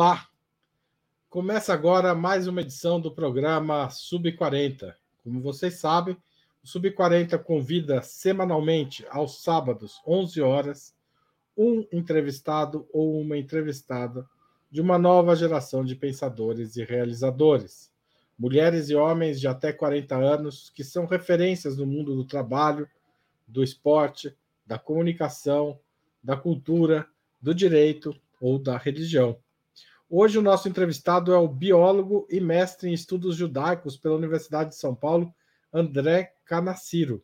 Olá! Começa agora mais uma edição do programa Sub 40. Como vocês sabem, o Sub 40 convida semanalmente aos sábados, 11 horas, um entrevistado ou uma entrevistada de uma nova geração de pensadores e realizadores. Mulheres e homens de até 40 anos que são referências no mundo do trabalho, do esporte, da comunicação, da cultura, do direito ou da religião. Hoje o nosso entrevistado é o biólogo e mestre em estudos judaicos pela Universidade de São Paulo, André Canaciro.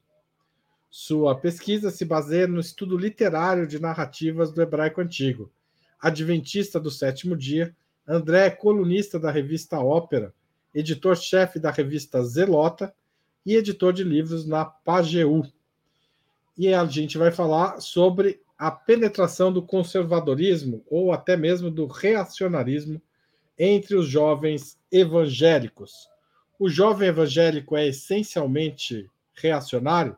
Sua pesquisa se baseia no estudo literário de narrativas do hebraico antigo. Adventista do sétimo dia, André é colunista da revista Ópera, editor-chefe da revista Zelota e editor de livros na Pageu. E a gente vai falar sobre a penetração do conservadorismo ou até mesmo do reacionarismo entre os jovens evangélicos. O jovem evangélico é essencialmente reacionário?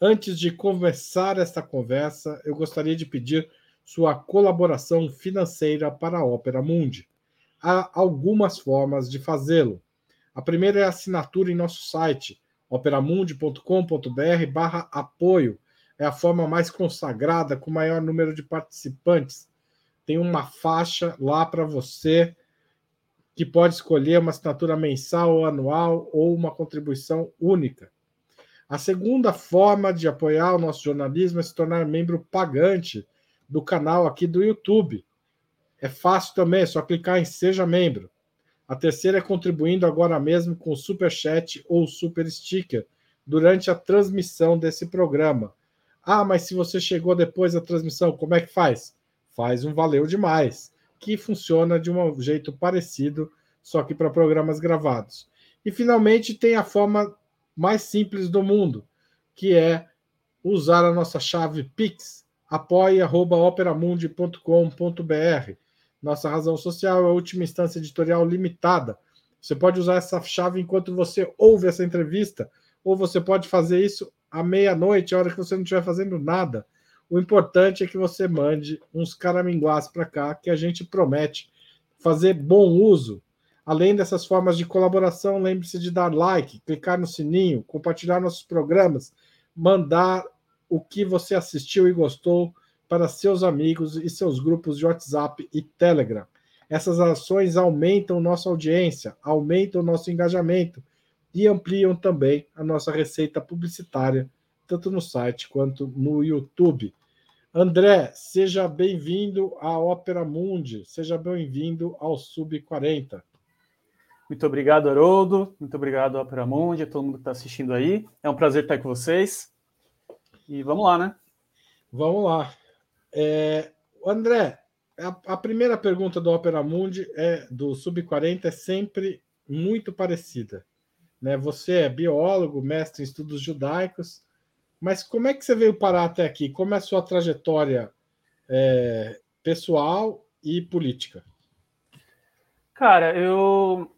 Antes de começar esta conversa, eu gostaria de pedir sua colaboração financeira para a Ópera Mundi. Há algumas formas de fazê-lo. A primeira é a assinatura em nosso site, operamundi.com.br/apoio é a forma mais consagrada, com maior número de participantes. Tem uma faixa lá para você que pode escolher uma assinatura mensal ou anual ou uma contribuição única. A segunda forma de apoiar o nosso jornalismo é se tornar membro pagante do canal aqui do YouTube. É fácil também, é só clicar em Seja Membro. A terceira é contribuindo agora mesmo com o Super Chat ou Super Sticker durante a transmissão desse programa. Ah, mas se você chegou depois da transmissão, como é que faz? Faz um valeu demais, que funciona de um jeito parecido, só que para programas gravados. E finalmente tem a forma mais simples do mundo, que é usar a nossa chave Pix, apoia.operamundi.com.br. Nossa razão social é a última instância editorial limitada. Você pode usar essa chave enquanto você ouve essa entrevista, ou você pode fazer isso à meia-noite, a hora que você não estiver fazendo nada. O importante é que você mande uns caraminguás para cá, que a gente promete fazer bom uso. Além dessas formas de colaboração, lembre-se de dar like, clicar no sininho, compartilhar nossos programas, mandar o que você assistiu e gostou para seus amigos e seus grupos de WhatsApp e Telegram. Essas ações aumentam nossa audiência, aumentam nosso engajamento e ampliam também a nossa receita publicitária, tanto no site quanto no YouTube. André, seja bem-vindo à Ópera Mundi, seja bem-vindo ao Sub 40. Muito obrigado, Haroldo. Muito obrigado, Ópera Mundi, a todo mundo que está assistindo aí. É um prazer estar com vocês. E vamos lá, né? Vamos lá. É, André, a, a, primeira pergunta do Ópera Mundi é do Sub 40 é sempre muito parecida. Né? Você é biólogo, mestre em estudos judaicos, mas como é que você veio parar até aqui? Como é a sua trajetória é, pessoal e política? Cara, eu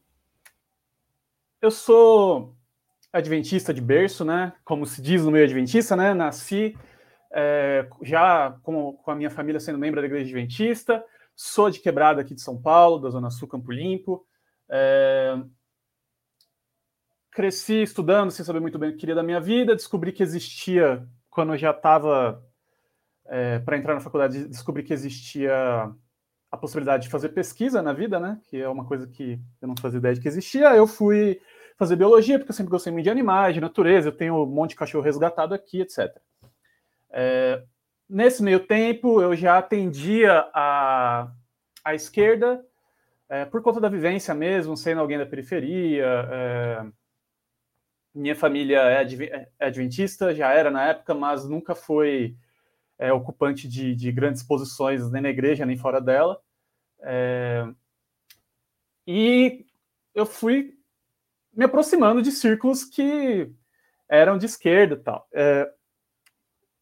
eu sou adventista de berço, né? Como se diz no meio adventista, né? Nasci é, já com, com, a minha família sendo membro da igreja adventista, sou de quebrada aqui de São Paulo, da Zona Sul, Campo Limpo. É, cresci estudando sem saber muito bem o que queria da minha vida, descobri que existia, quando eu já estava é, para entrar na faculdade, descobri que existia a possibilidade de fazer pesquisa na vida, né? Que é uma coisa que eu não fazia ideia de que existia. Eu fui fazer biologia, porque eu sempre gostei muito de animais, de natureza, eu tenho um monte de cachorro resgatado aqui, etc. É, nesse meio tempo, eu já atendia a, a esquerda, é, por conta da vivência mesmo, sendo alguém da periferia, é, minha família é, é adventista, já era na época, mas nunca foi é, ocupante de, de, grandes posições nem na igreja, nem fora dela. É, e eu fui me aproximando de círculos que eram de esquerda e tal. É,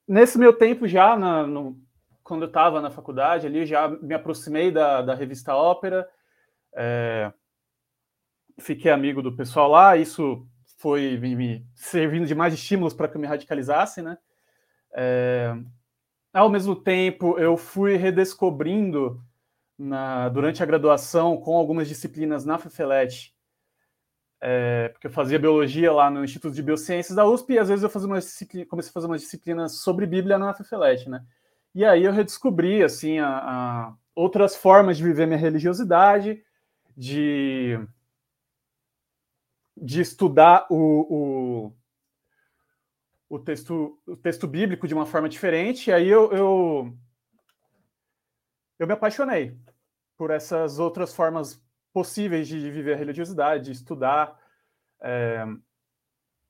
nesse meu tempo, já na, no, quando eu estava na faculdade ali, já me aproximei da, da revista Ópera, é, fiquei amigo do pessoal lá, isso foi me, me servindo de mais estímulos para que eu me radicalizasse, né? É, ao mesmo tempo, eu fui redescobrindo na, durante a graduação com algumas disciplinas na FEFELET, é, porque eu fazia biologia lá no Instituto de Biociências da USP e às vezes eu fazia uma comecei a fazer umas disciplinas sobre Bíblia na FEFELET, né? E aí eu redescobri assim a, a outras formas de viver minha religiosidade, de de estudar o, o, o, texto, o texto bíblico de uma forma diferente. E aí eu, eu, eu me apaixonei por essas outras formas possíveis de viver a religiosidade, de estudar. É...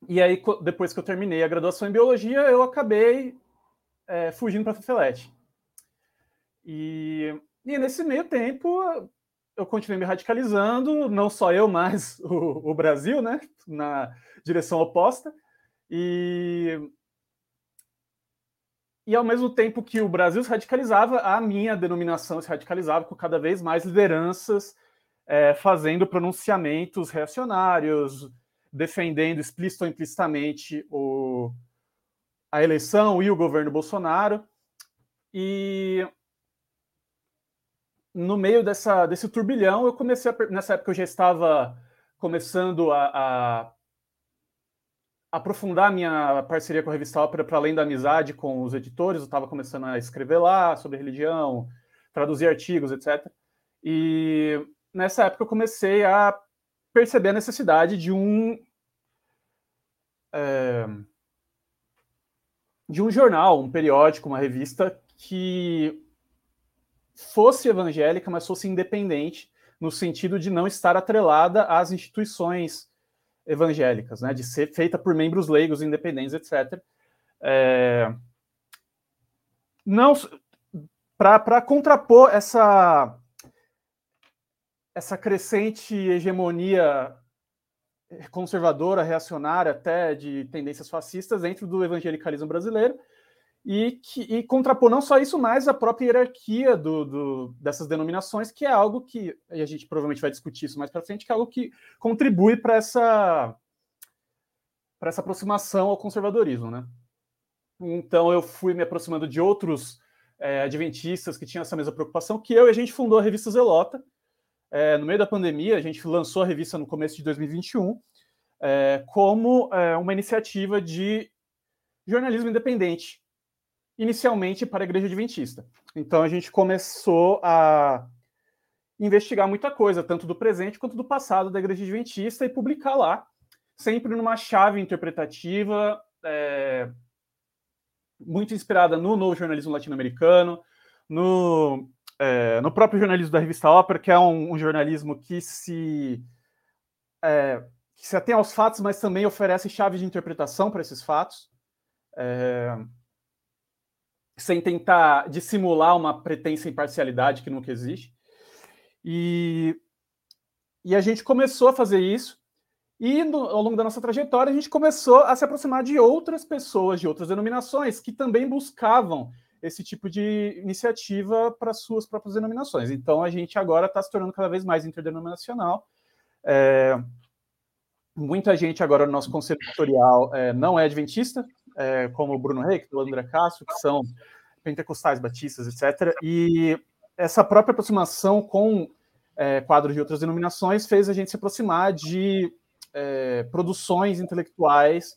E aí, depois que eu terminei a graduação em biologia, eu acabei é, fugindo para a. E, e nesse meio tempo, eu continuei me radicalizando, não só eu, mas o, o Brasil, né, na direção oposta. E, e ao mesmo tempo que o Brasil se radicalizava, a minha denominação se radicalizava com cada vez mais lideranças é, fazendo pronunciamentos reacionários, defendendo explícito ou implicitamente o, a eleição e o governo Bolsonaro. E no meio dessa, desse turbilhão, eu comecei a, nessa época eu já estava começando a, a aprofundar minha parceria com a revista Ópera para além da amizade com os editores, eu estava começando a escrever lá sobre religião, traduzir artigos, etc. E nessa época eu comecei a perceber a necessidade de um é, de um jornal, um periódico, uma revista que fosse evangélica, mas fosse independente, no sentido de não estar atrelada às instituições evangélicas, né, de ser feita por membros leigos, independentes, etc. É... Não para contrapor essa essa crescente hegemonia conservadora, reacionária, até de tendências fascistas dentro do evangelicalismo brasileiro, e, que, e contrapor não só isso, mas a própria hierarquia do, do, dessas denominações, que é algo que, e a gente provavelmente vai discutir isso mais para frente, que é algo que contribui para essa, essa aproximação ao conservadorismo. Né? Então eu fui me aproximando de outros é, adventistas que tinham essa mesma preocupação que eu, e a gente fundou a revista Zelota. É, no meio da pandemia, a gente lançou a revista no começo de 2021 é, como é, uma iniciativa de jornalismo independente, inicialmente para a Igreja Adventista. Então a gente começou a investigar muita coisa, tanto do presente quanto do passado da Igreja Adventista e publicar lá, sempre numa chave interpretativa, é, muito inspirada no novo jornalismo latino-americano, no, é, no próprio jornalismo da revista Ópera, que é um, um jornalismo que se, é, que se atém aos fatos, mas também oferece chaves de interpretação para esses fatos. É, sem tentar dissimular uma pretensa imparcialidade que nunca existe. E, e a gente começou a fazer isso, e no, ao longo da nossa trajetória, a gente começou a se aproximar de outras pessoas, de outras denominações, que também buscavam esse tipo de iniciativa para suas próprias denominações. Então, a gente agora está se tornando cada vez mais interdenominacional. É, muita gente agora no nosso conselho editorial é, não é adventista, é, como o Bruno Reik, o André Castro, que são pentecostais, batistas, etc. E essa própria aproximação com é, quadros de outras denominações fez a gente se aproximar de é, produções intelectuais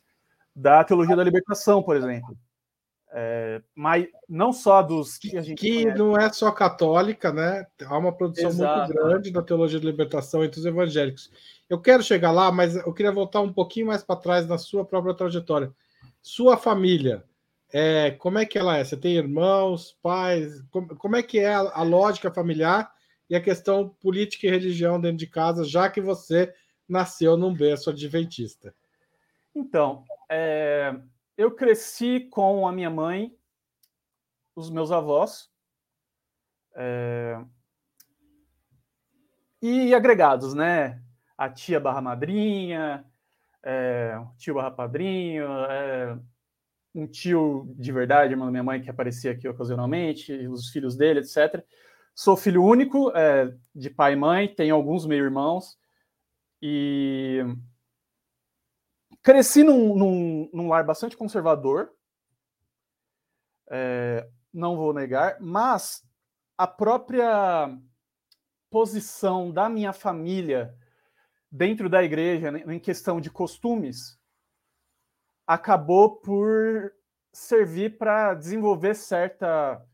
da teologia da libertação, por exemplo. É, mas não só dos que a gente que conhece. não é só católica, né? Há uma produção Exato. muito grande da teologia da libertação entre os evangélicos. Eu quero chegar lá, mas eu queria voltar um pouquinho mais para trás na sua própria trajetória. Sua família, é, como é que ela é? Você tem irmãos, pais? Como, como é que é a, a, lógica familiar e a questão política e religião dentro de casa, já que você nasceu num berço adventista? Então, é, eu cresci com a minha mãe, os meus avós, é, e agregados, né? A tia barra madrinha, é, tio barra padrinho, é, um tio de verdade, irmão da minha mãe, que aparecia aqui ocasionalmente, os filhos dele, etc. Sou filho único, é, de pai e mãe, tenho alguns meio-irmãos, e cresci num, num, num lar bastante conservador, é, não vou negar, mas a própria posição da minha família dentro da igreja, né, em questão de costumes, acabou por servir para desenvolver certa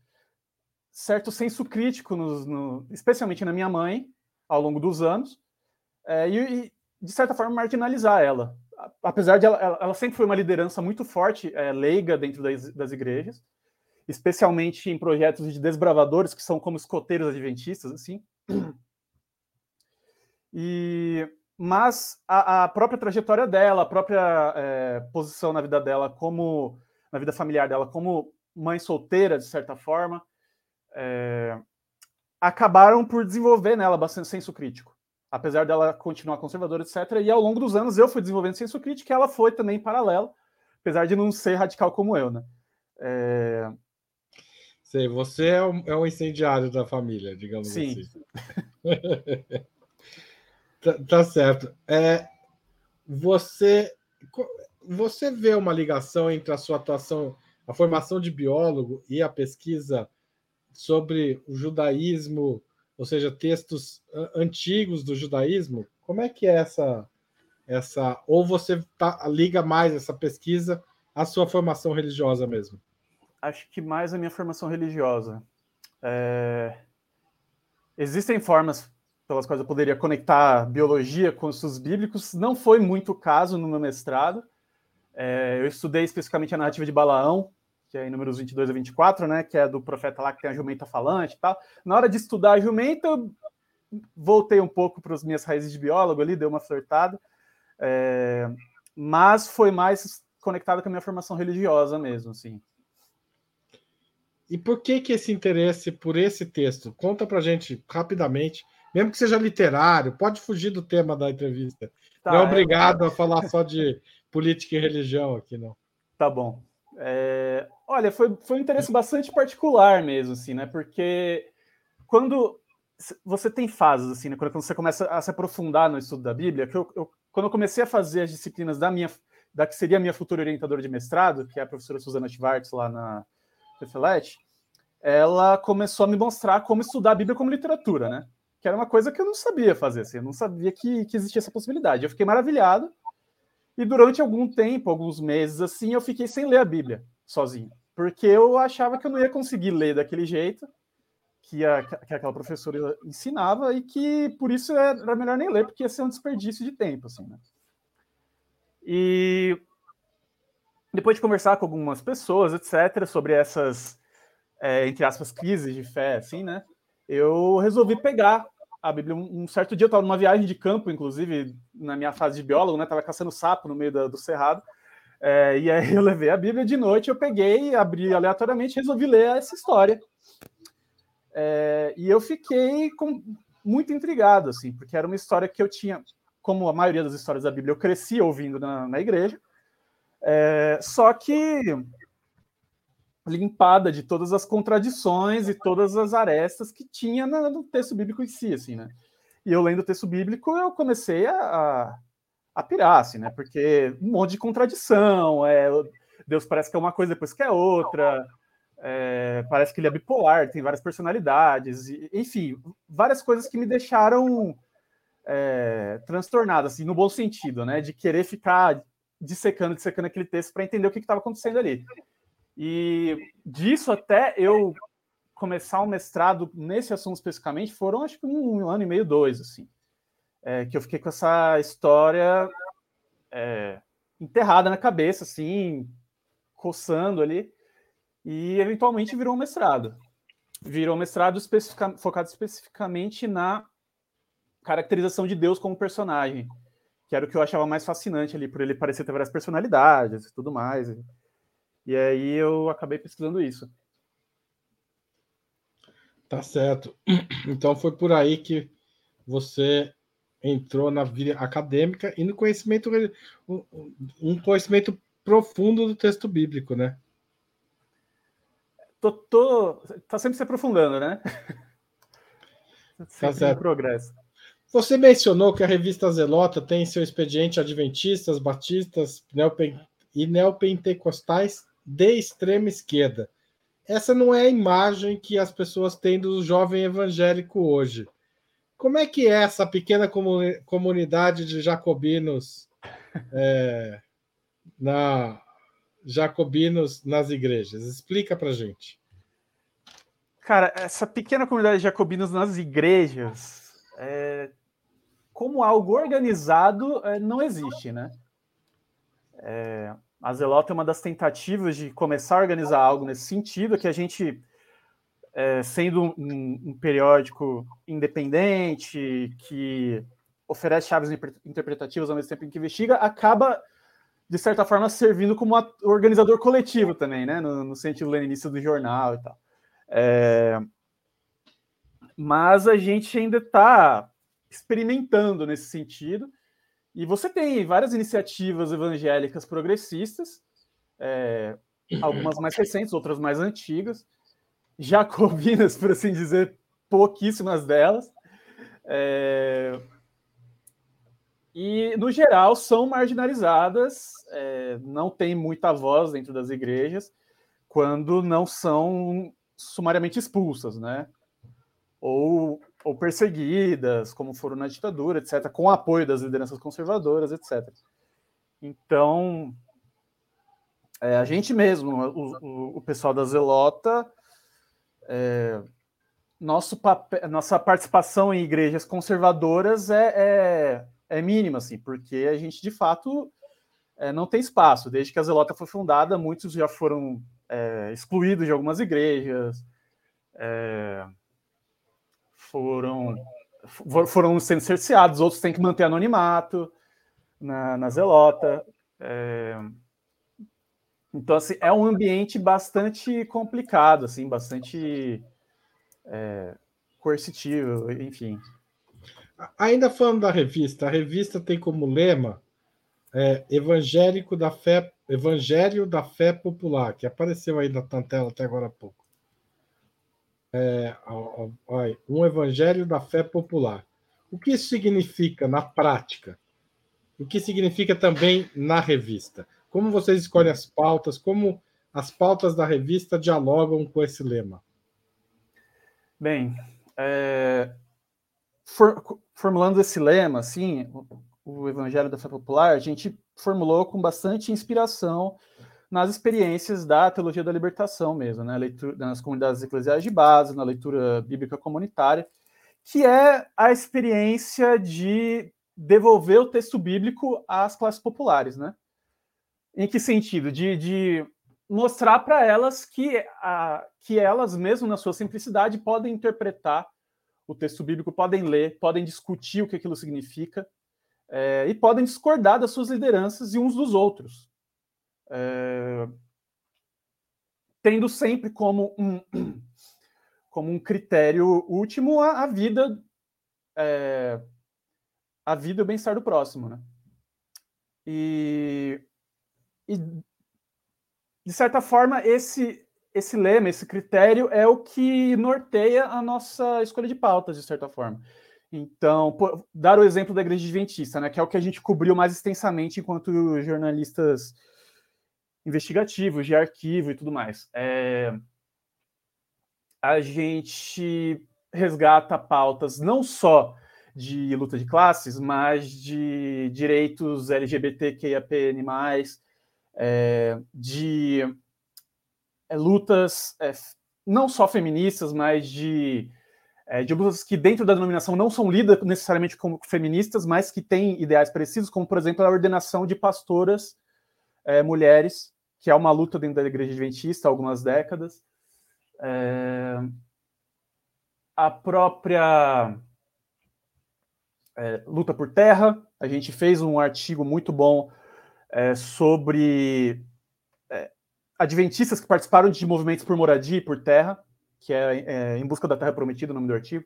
certo senso crítico, nos, no, especialmente na minha mãe, ao longo dos anos, é, e, e, de certa forma, marginalizar ela. Apesar de ela, ela sempre foi uma liderança muito forte, é, leiga dentro das, das igrejas, especialmente em projetos de desbravadores, que são como escoteiros adventistas, assim. E, mas a, a própria trajetória dela, a própria é, posição na vida dela, como na vida familiar dela, como mãe solteira, de certa forma, é, acabaram por desenvolver nela bastante senso crítico. Apesar dela continuar conservadora, etc. E ao longo dos anos eu fui desenvolvendo senso crítico e ela foi também em paralelo, apesar de não ser radical como eu, né? É... Sei, você é o, é o incendiário da família, digamos Sim. assim. tá, tá, certo. É, você, você vê uma ligação entre a sua atuação, a formação de biólogo e a pesquisa sobre o judaísmo, ou seja, textos antigos do judaísmo? Como é que é essa essa ou você tá, liga mais essa pesquisa à sua formação religiosa mesmo? Acho que mais a minha formação religiosa. É... Existem formas pelas quais eu poderia conectar biologia com estudos bíblicos. Não foi muito o caso no meu mestrado. É... eu estudei especificamente a narrativa de Balaão, que é em números 22 a 24, né, que é do profeta lá que tem a jumenta falante e tal. Na hora de estudar a jumenta, eu voltei um pouco para as minhas raízes de biólogo ali, dei uma flertada, é, mas foi mais conectado com a minha formação religiosa mesmo, assim. E por que que esse interesse por esse texto? Conta para gente rapidamente, mesmo que seja literário, pode fugir do tema da entrevista. Tá, não é obrigado é... a falar só de política e religião aqui, não. Tá bom. É, olha, foi, foi um interesse bastante particular mesmo, assim, né? Porque quando você tem fases, assim, né? Quando você começa a se aprofundar no estudo da Bíblia, que eu, eu, quando eu comecei a fazer as disciplinas da minha, da que seria a minha futura orientadora de mestrado, que é a professora Suzana Schwartz, lá na Fefelete, ela começou a me mostrar como estudar a Bíblia como literatura, né? Que era uma coisa que eu não sabia fazer, assim, eu não sabia que, que existia essa possibilidade. Eu fiquei maravilhado, e durante algum tempo, alguns meses assim, eu fiquei sem ler a Bíblia sozinho, porque eu achava que eu não ia conseguir ler daquele jeito que, a, que aquela professora ensinava e que por isso era melhor nem ler, porque ia ser um desperdício de tempo, assim, né? E depois de conversar com algumas pessoas, etc., sobre essas, é, entre aspas, crises de fé, assim, né? Eu resolvi pegar a Bíblia. Um, certo dia eu estava numa viagem de campo, inclusive, na minha fase de biólogo, né? Tava caçando sapo no meio do cerrado. É, e aí eu levei a Bíblia de noite, eu peguei, abri aleatoriamente, resolvi ler essa história. É, e eu fiquei com, muito intrigado, assim, porque era uma história que eu tinha, como a maioria das histórias da Bíblia, eu cresci ouvindo na, na igreja. É, só que limpada de todas as contradições e todas as arestas que tinha no texto bíblico em si, assim, né? E eu lendo o texto bíblico, eu comecei a, a pirar, assim, né? Porque um monte de contradição, é, Deus parece que é uma coisa depois que é outra, é, parece que ele é bipolar, tem várias personalidades, e, enfim, várias coisas que me deixaram é, transtornado, assim, no bom sentido, né? De querer ficar dissecando, dissecando aquele texto para entender o que estava acontecendo ali. E disso até eu começar o um mestrado nesse assunto especificamente foram acho que um, um ano e meio, dois, assim. É, que eu fiquei com essa história é, enterrada na cabeça, assim, coçando ali, e eventualmente virou um mestrado. Virou um mestrado especifica, focado especificamente na caracterização de Deus como personagem, que era o que eu achava mais fascinante ali, por ele parecer ter várias personalidades e tudo mais. E aí eu acabei pesquisando isso. Tá certo. Então foi por aí que você entrou na vida acadêmica e no conhecimento um conhecimento profundo do texto bíblico, né? Tô, tô tá sempre se aprofundando, né? tá certo. progresso. Você mencionou que a revista Zelota tem seu expediente adventistas, batistas e neopentecostais de extrema esquerda. Essa não é a imagem que as pessoas têm do jovem evangélico hoje. Como é que é essa pequena comunidade de jacobinos é, na jacobinos nas igrejas? Explica para gente. Cara, essa pequena comunidade de jacobinos nas igrejas, é, como algo organizado, é, não existe, né? É, a Zelota é uma das tentativas de começar a organizar algo nesse sentido, que a gente é, sendo um, um, periódico independente, que oferece chaves interpretativas ao mesmo tempo em que investiga, acaba, de certa forma, servindo como organizador coletivo também, né? No, no sentido leninista do jornal e tal. É... Mas a gente ainda está experimentando nesse sentido. E você tem várias iniciativas evangélicas progressistas, é, algumas mais recentes, outras mais antigas, jacobinas, por assim dizer, pouquíssimas delas. É... E, no geral, são marginalizadas, é, não tem muita voz dentro das igrejas, quando não são sumariamente expulsas, né? Ou, ou perseguidas, como foram na ditadura, etc., com apoio das lideranças conservadoras, etc. Então, é, a gente mesmo, o, o, pessoal da Zelota, é, nosso papel, nossa participação em igrejas conservadoras é, é, é, mínima, assim, porque a gente de fato é, não tem espaço. Desde que a Zelota foi fundada, muitos já foram é, excluídos de algumas igrejas, é, foram, foram sendo cerceados, outros têm que manter anonimato na, na Zelota. É, então, assim, é um ambiente bastante complicado, assim, bastante é, coercitivo, enfim. Ainda falando da revista, a revista tem como lema é, evangélico da fé, Evangelho da Fé Popular, que apareceu aí na tela até agora há pouco. É, um Evangelho da Fé Popular. O que isso significa na prática? O que significa também na revista? Como vocês escolhem as pautas? Como as pautas da revista dialogam com esse lema? Bem, é, for, formulando esse lema, assim, o Evangelho da Fé Popular, a gente formulou com bastante inspiração nas experiências da teologia da libertação mesmo, né? Leitura, nas comunidades eclesiais de base, na leitura bíblica comunitária, que é a experiência de devolver o texto bíblico às classes populares, né? Em que sentido? De, de mostrar para elas que, a, que elas, mesmo na sua simplicidade, podem interpretar o texto bíblico, podem ler, podem discutir o que aquilo significa é, e podem discordar das suas lideranças e uns dos outros. É, tendo sempre como um, como um critério último a, a vida é, a vida e o bem-estar do próximo, né? E e, de certa forma, esse, esse lema, esse critério é o que norteia a nossa escolha de pautas, de certa forma. Então, pô, dar o exemplo da Igreja Adventista, né, que é o que a gente cobriu mais extensamente enquanto jornalistas investigativos, de arquivo e tudo mais. É, a gente resgata pautas não só de luta de classes, mas de direitos LGBTQIAPN+, é, de é, lutas é, não só feministas, mas de, é, de lutas que dentro da denominação não são lidas necessariamente como feministas, mas que têm ideais parecidos, como, por exemplo, a ordenação de pastoras é, mulheres, que é uma luta dentro da igreja adventista há algumas décadas. É, a própria luta por terra, a gente fez um artigo muito bom é, sobre é, adventistas que participaram de movimentos por moradia e por terra, que é, é Em Busca da Terra Prometida, o nome do artigo.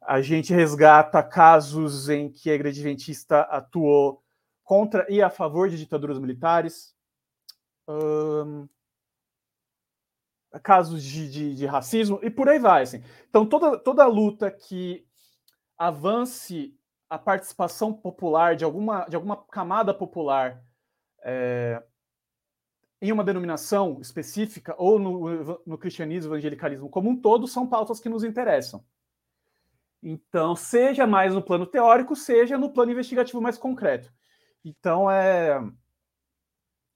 A gente resgata casos em que a Igreja Adventista atuou contra e a favor de ditaduras militares. Um, casos de, de, de, racismo e por aí vai. Assim. Então, toda, toda luta que avance a participação popular de alguma, de alguma camada popular é, em uma denominação específica ou no, no cristianismo, evangelicalismo como um todo, são pautas que nos interessam. Então, seja mais no plano teórico, seja no plano investigativo mais concreto. Então, é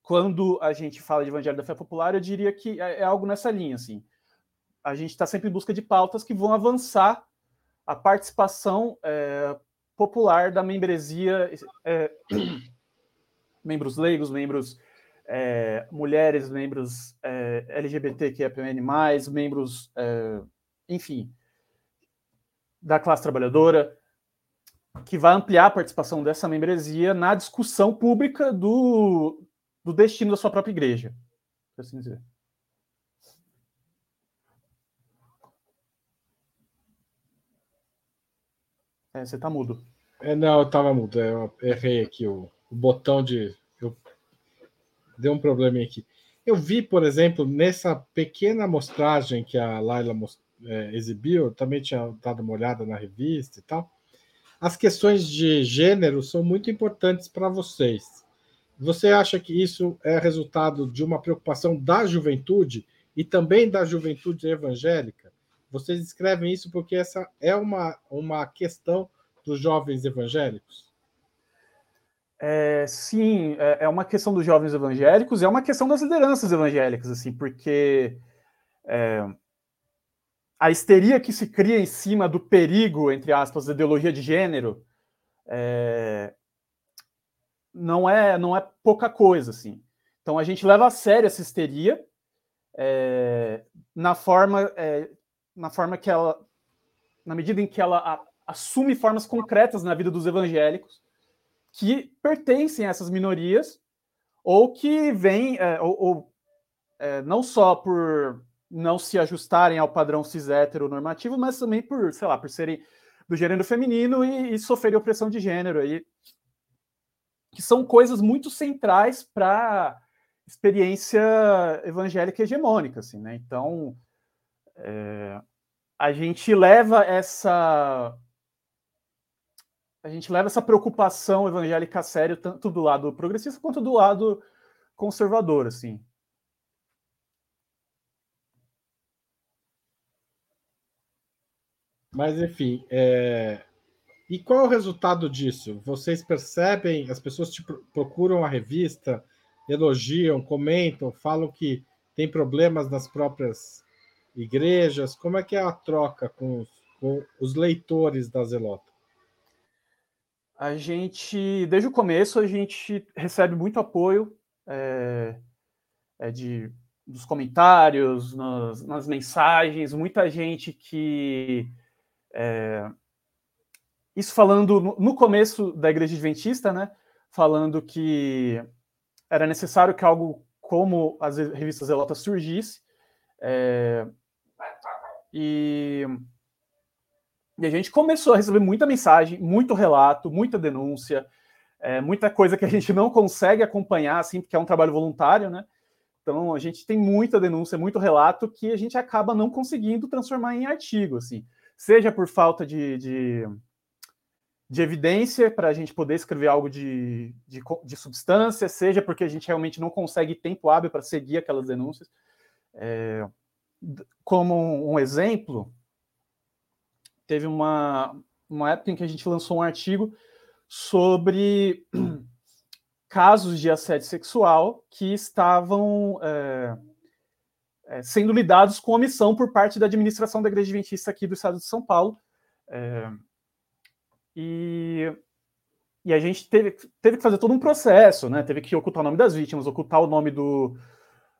quando a gente fala de evangelho da fé popular, eu diria que é, é algo nessa linha, assim. A gente está sempre em busca de pautas que vão avançar a participação é, popular da membresia, é, membros leigos, membros é, mulheres, membros é, LGBTQIAPN+, membros, é, enfim, da classe trabalhadora, que vai ampliar a participação dessa membresia na discussão pública do, do destino da sua própria igreja, por assim dizer. É, você tá mudo. É, não, eu tava mudo. Eu errei aqui o, o botão de. Eu... Deu um probleminha aqui. Eu vi, por exemplo, nessa pequena amostragem que a Laila é, exibiu, eu também tinha dado uma olhada na revista e tal. As questões de gênero são muito importantes para vocês. Você acha que isso é resultado de uma preocupação da juventude e também da juventude evangélica? Vocês escrevem isso porque essa é uma, uma questão dos jovens evangélicos? É, sim, é, é uma questão dos jovens evangélicos, é uma questão das lideranças evangélicas, assim, porque é, a histeria que se cria em cima do perigo, entre aspas, da ideologia de gênero, é, não é não é pouca coisa assim. Então a gente leva a sério essa histeria é, na forma é, na forma que ela na medida em que ela a, assume formas concretas na vida dos evangélicos que pertencem a essas minorias ou que vêm é, ou, ou é, não só por não se ajustarem ao padrão cis heteronormativo, mas também por, sei lá, por serem do gênero feminino e, e sofrerem opressão de gênero aí que são coisas muito centrais para experiência evangélica hegemônica, assim, né? Então, é, a gente leva essa a gente leva essa preocupação evangélica a sério tanto do lado progressista quanto do lado conservador, assim. Mas enfim, é, e qual é o resultado disso? Vocês percebem, as pessoas te procuram a revista, elogiam, comentam, falam que tem problemas nas próprias igrejas. Como é que é a troca com os, com os leitores da Zelota? A gente, desde o começo, a gente recebe muito apoio é, é de, dos comentários, nas, nas, mensagens, muita gente que é, isso falando no começo da Igreja Adventista, né? Falando que era necessário que algo como as revistas Zelotas surgisse. É, e, e, a gente começou a receber muita mensagem, muito relato, muita denúncia, é, muita coisa que a gente não consegue acompanhar, assim, porque é um trabalho voluntário, né? Então a gente tem muita denúncia, muito relato que a gente acaba não conseguindo transformar em artigo, assim, seja por falta de, de de evidência para a gente poder escrever algo de, de, de, substância, seja porque a gente realmente não consegue tempo hábil para seguir aquelas denúncias. É, como um exemplo, teve uma, uma época em que a gente lançou um artigo sobre casos de assédio sexual que estavam é, é, sendo lidados com omissão por parte da administração da Igreja Adventista aqui do Estado de São Paulo. É, e, e a gente teve, teve que fazer todo um processo, né? Teve que ocultar o nome das vítimas, ocultar o nome do,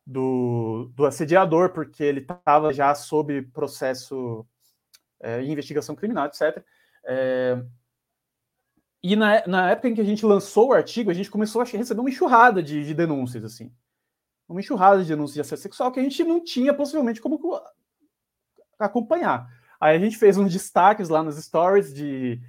do, do assediador, porque ele estava já sob processo é, investigação criminal, etc. É, e na, na época em que a gente lançou o artigo, a gente começou a receber uma enxurrada de, de denúncias, assim. Uma enxurrada de denúncias de assédio sexual que a gente não tinha possivelmente como acompanhar. Aí a gente fez uns destaques lá nos stories de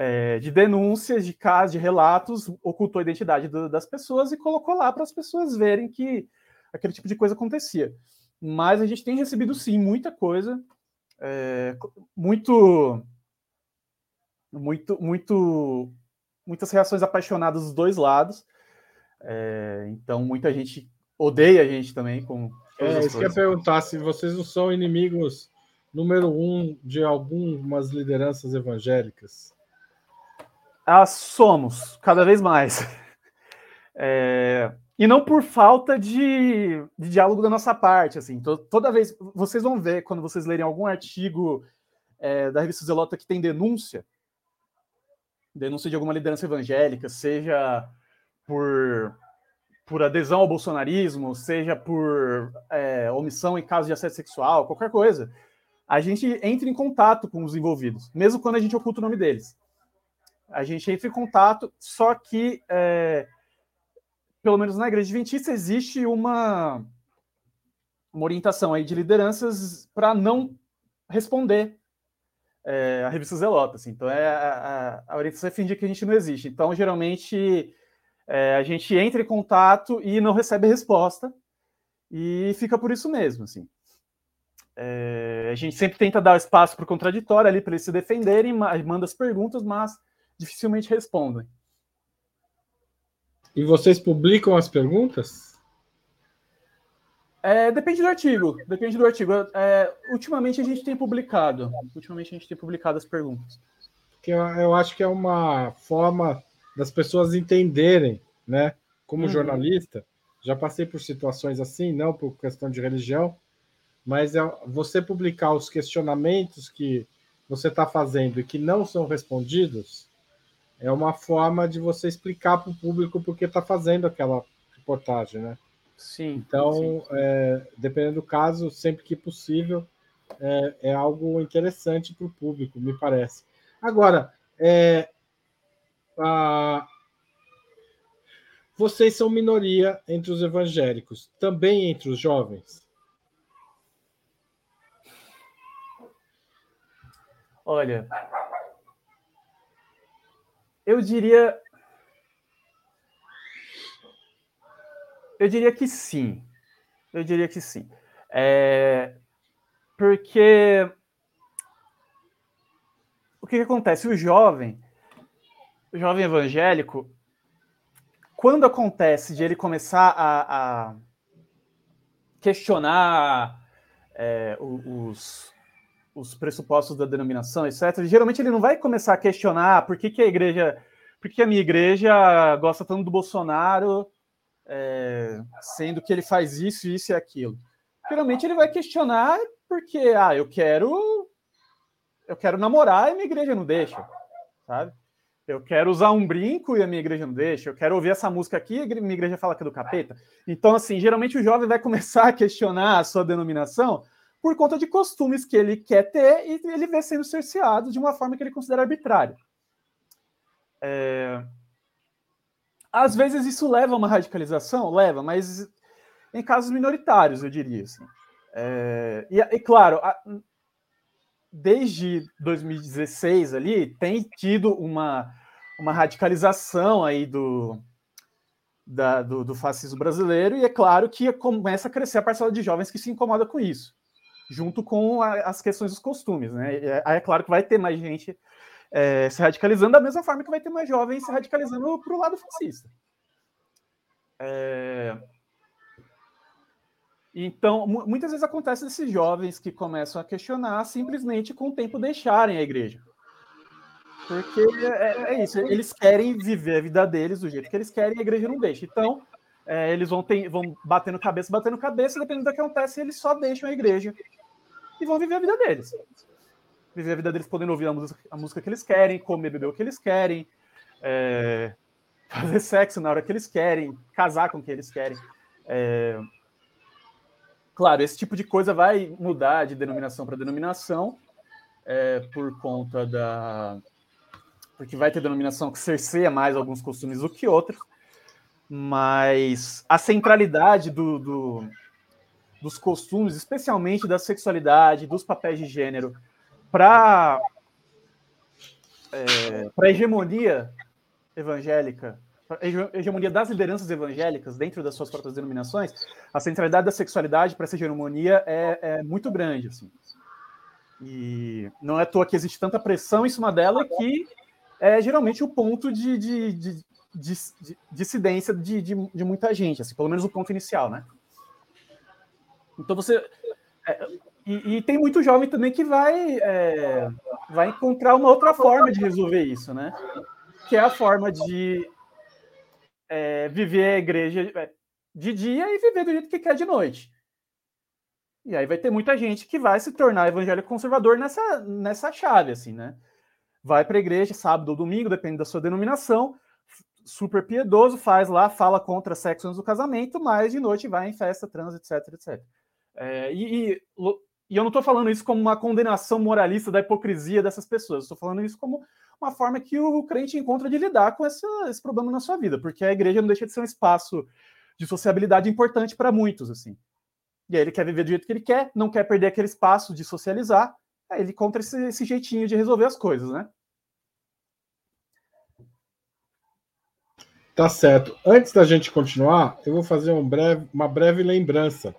é, de denúncias, de casos, de relatos, ocultou a identidade do, das pessoas e colocou lá para as pessoas verem que aquele tipo de coisa acontecia. Mas a gente tem recebido sim muita coisa, é, muito, muito, muito, muitas reações apaixonadas dos dois lados. É, então muita gente odeia a gente também com. É, isso que eu ia perguntar se vocês não são inimigos número um de algumas lideranças evangélicas? Ah, somos, cada vez mais. É, e não por falta de, de, diálogo da nossa parte. Assim, to, toda vez. Vocês vão ver, quando vocês lerem algum artigo é, da revista Zelota que tem denúncia, denúncia de alguma liderança evangélica, seja por, por adesão ao bolsonarismo, seja por é, omissão em caso de assédio sexual, qualquer coisa, a gente entra em contato com os envolvidos, mesmo quando a gente oculta o nome deles. A gente entra em contato, só que, é, pelo menos na Igreja Adventista, existe uma, uma orientação aí de lideranças para não responder é, a revista Zelota. Assim. Então, é, a, a orientação é fingir que a gente não existe. Então, geralmente, é, a gente entra em contato e não recebe resposta, e fica por isso mesmo. Assim. É, a gente sempre tenta dar espaço para o contraditório ali para eles se defenderem, manda as perguntas, mas dificilmente respondem. E vocês publicam as perguntas? É, depende do artigo, depende do artigo. É, ultimamente a gente tem publicado. Ultimamente a gente tem publicado as perguntas. Que eu, eu acho que é uma forma das pessoas entenderem, né? Como uhum. jornalista, já passei por situações assim, não por questão de religião, mas é você publicar os questionamentos que você está fazendo e que não são respondidos, é uma forma de você explicar para o público por que está fazendo aquela reportagem, né? Sim. Então, sim. É, dependendo do caso, sempre que possível, é, é algo interessante para o público, me parece. Agora, é, a, vocês são minoria entre os evangélicos, também entre os jovens? Olha, eu diria Eu diria que sim. Eu diria que sim. É... Porque o que, que, acontece? O jovem, o jovem evangélico, quando acontece de ele começar a, a questionar é, os, os pressupostos da denominação, etc., geralmente ele não vai começar a questionar por que, que a igreja, por que a minha igreja gosta tanto do Bolsonaro é, sendo que ele faz isso, isso e aquilo. Geralmente ele vai questionar porque, ah, eu quero, eu quero namorar e minha igreja não deixa, sabe? Eu quero usar um brinco e a minha igreja não deixa. Eu quero ouvir essa música aqui e a minha igreja fala que é do capeta. Então, assim, geralmente o jovem vai começar a questionar a sua denominação por conta de costumes que ele quer ter e ele vê sendo cerceado de uma forma que ele considera arbitrária. É, às vezes isso leva a uma radicalização? Leva, mas em casos minoritários, eu diria. Assim. É, e, e, claro, a, desde 2016 ali, tem tido uma, uma radicalização aí do, da, do, do, fascismo brasileiro, e é claro que começa a crescer a parcela de jovens que se incomoda com isso, junto com a, as questões dos costumes. Né? É, é claro que vai ter mais gente é, se radicalizando da mesma forma que vai ter mais jovens se radicalizando para o lado fascista. É... Então, muitas vezes acontece desses jovens que começam a questionar simplesmente com o tempo deixarem a igreja. Porque é, é isso, eles querem viver a vida deles do jeito que eles querem e a igreja não deixa. Então, é, eles vão, ter, vão batendo cabeça, batendo cabeça, dependendo do que acontece, eles só deixam a igreja e vão viver a vida deles viver a vida deles podendo ouvir a música, a música que eles querem, comer, beber o que eles querem, é, fazer sexo na hora que eles querem, casar com quem eles querem. É, claro, esse tipo de coisa vai mudar de denominação para denominação é, por conta da. Porque vai ter denominação que cerceia mais alguns costumes do que outros, mas a centralidade do, do dos costumes, especialmente da sexualidade, dos papéis de gênero, para é, a hegemonia evangélica, hegemonia das lideranças evangélicas dentro das suas próprias denominações, a centralidade da sexualidade para essa hegemonia é, é, muito grande. Assim. E não é à toa que existe tanta pressão em cima dela que é geralmente o ponto de, de, de, de, de dissidência de, de, de, muita gente, assim, pelo menos o ponto inicial, né? Então você. É, e, e, tem muito jovem também que vai, é, vai encontrar uma outra forma de resolver isso, né? Que é a forma de é, viver a igreja é, de dia e viver do jeito que quer de noite. E aí vai ter muita gente que vai se tornar evangélico conservador nessa, nessa chave, assim, né? Vai para a igreja sábado ou domingo, depende da sua denominação, super piedoso, faz lá, fala contra sexo antes do casamento, mas de noite vai em festa, trans, etc, etc. É, e, e, e, eu não estou falando isso como uma condenação moralista da hipocrisia dessas pessoas, estou falando isso como uma forma que o crente encontra de lidar com esse, esse problema na sua vida, porque a igreja não deixa de ser um espaço de sociabilidade importante para muitos, assim. E aí ele quer viver do jeito que ele quer, não quer perder aquele espaço de socializar, aí ele encontra esse, esse jeitinho de resolver as coisas, né? Tá certo. Antes da gente continuar, eu vou fazer um breve, uma breve lembrança.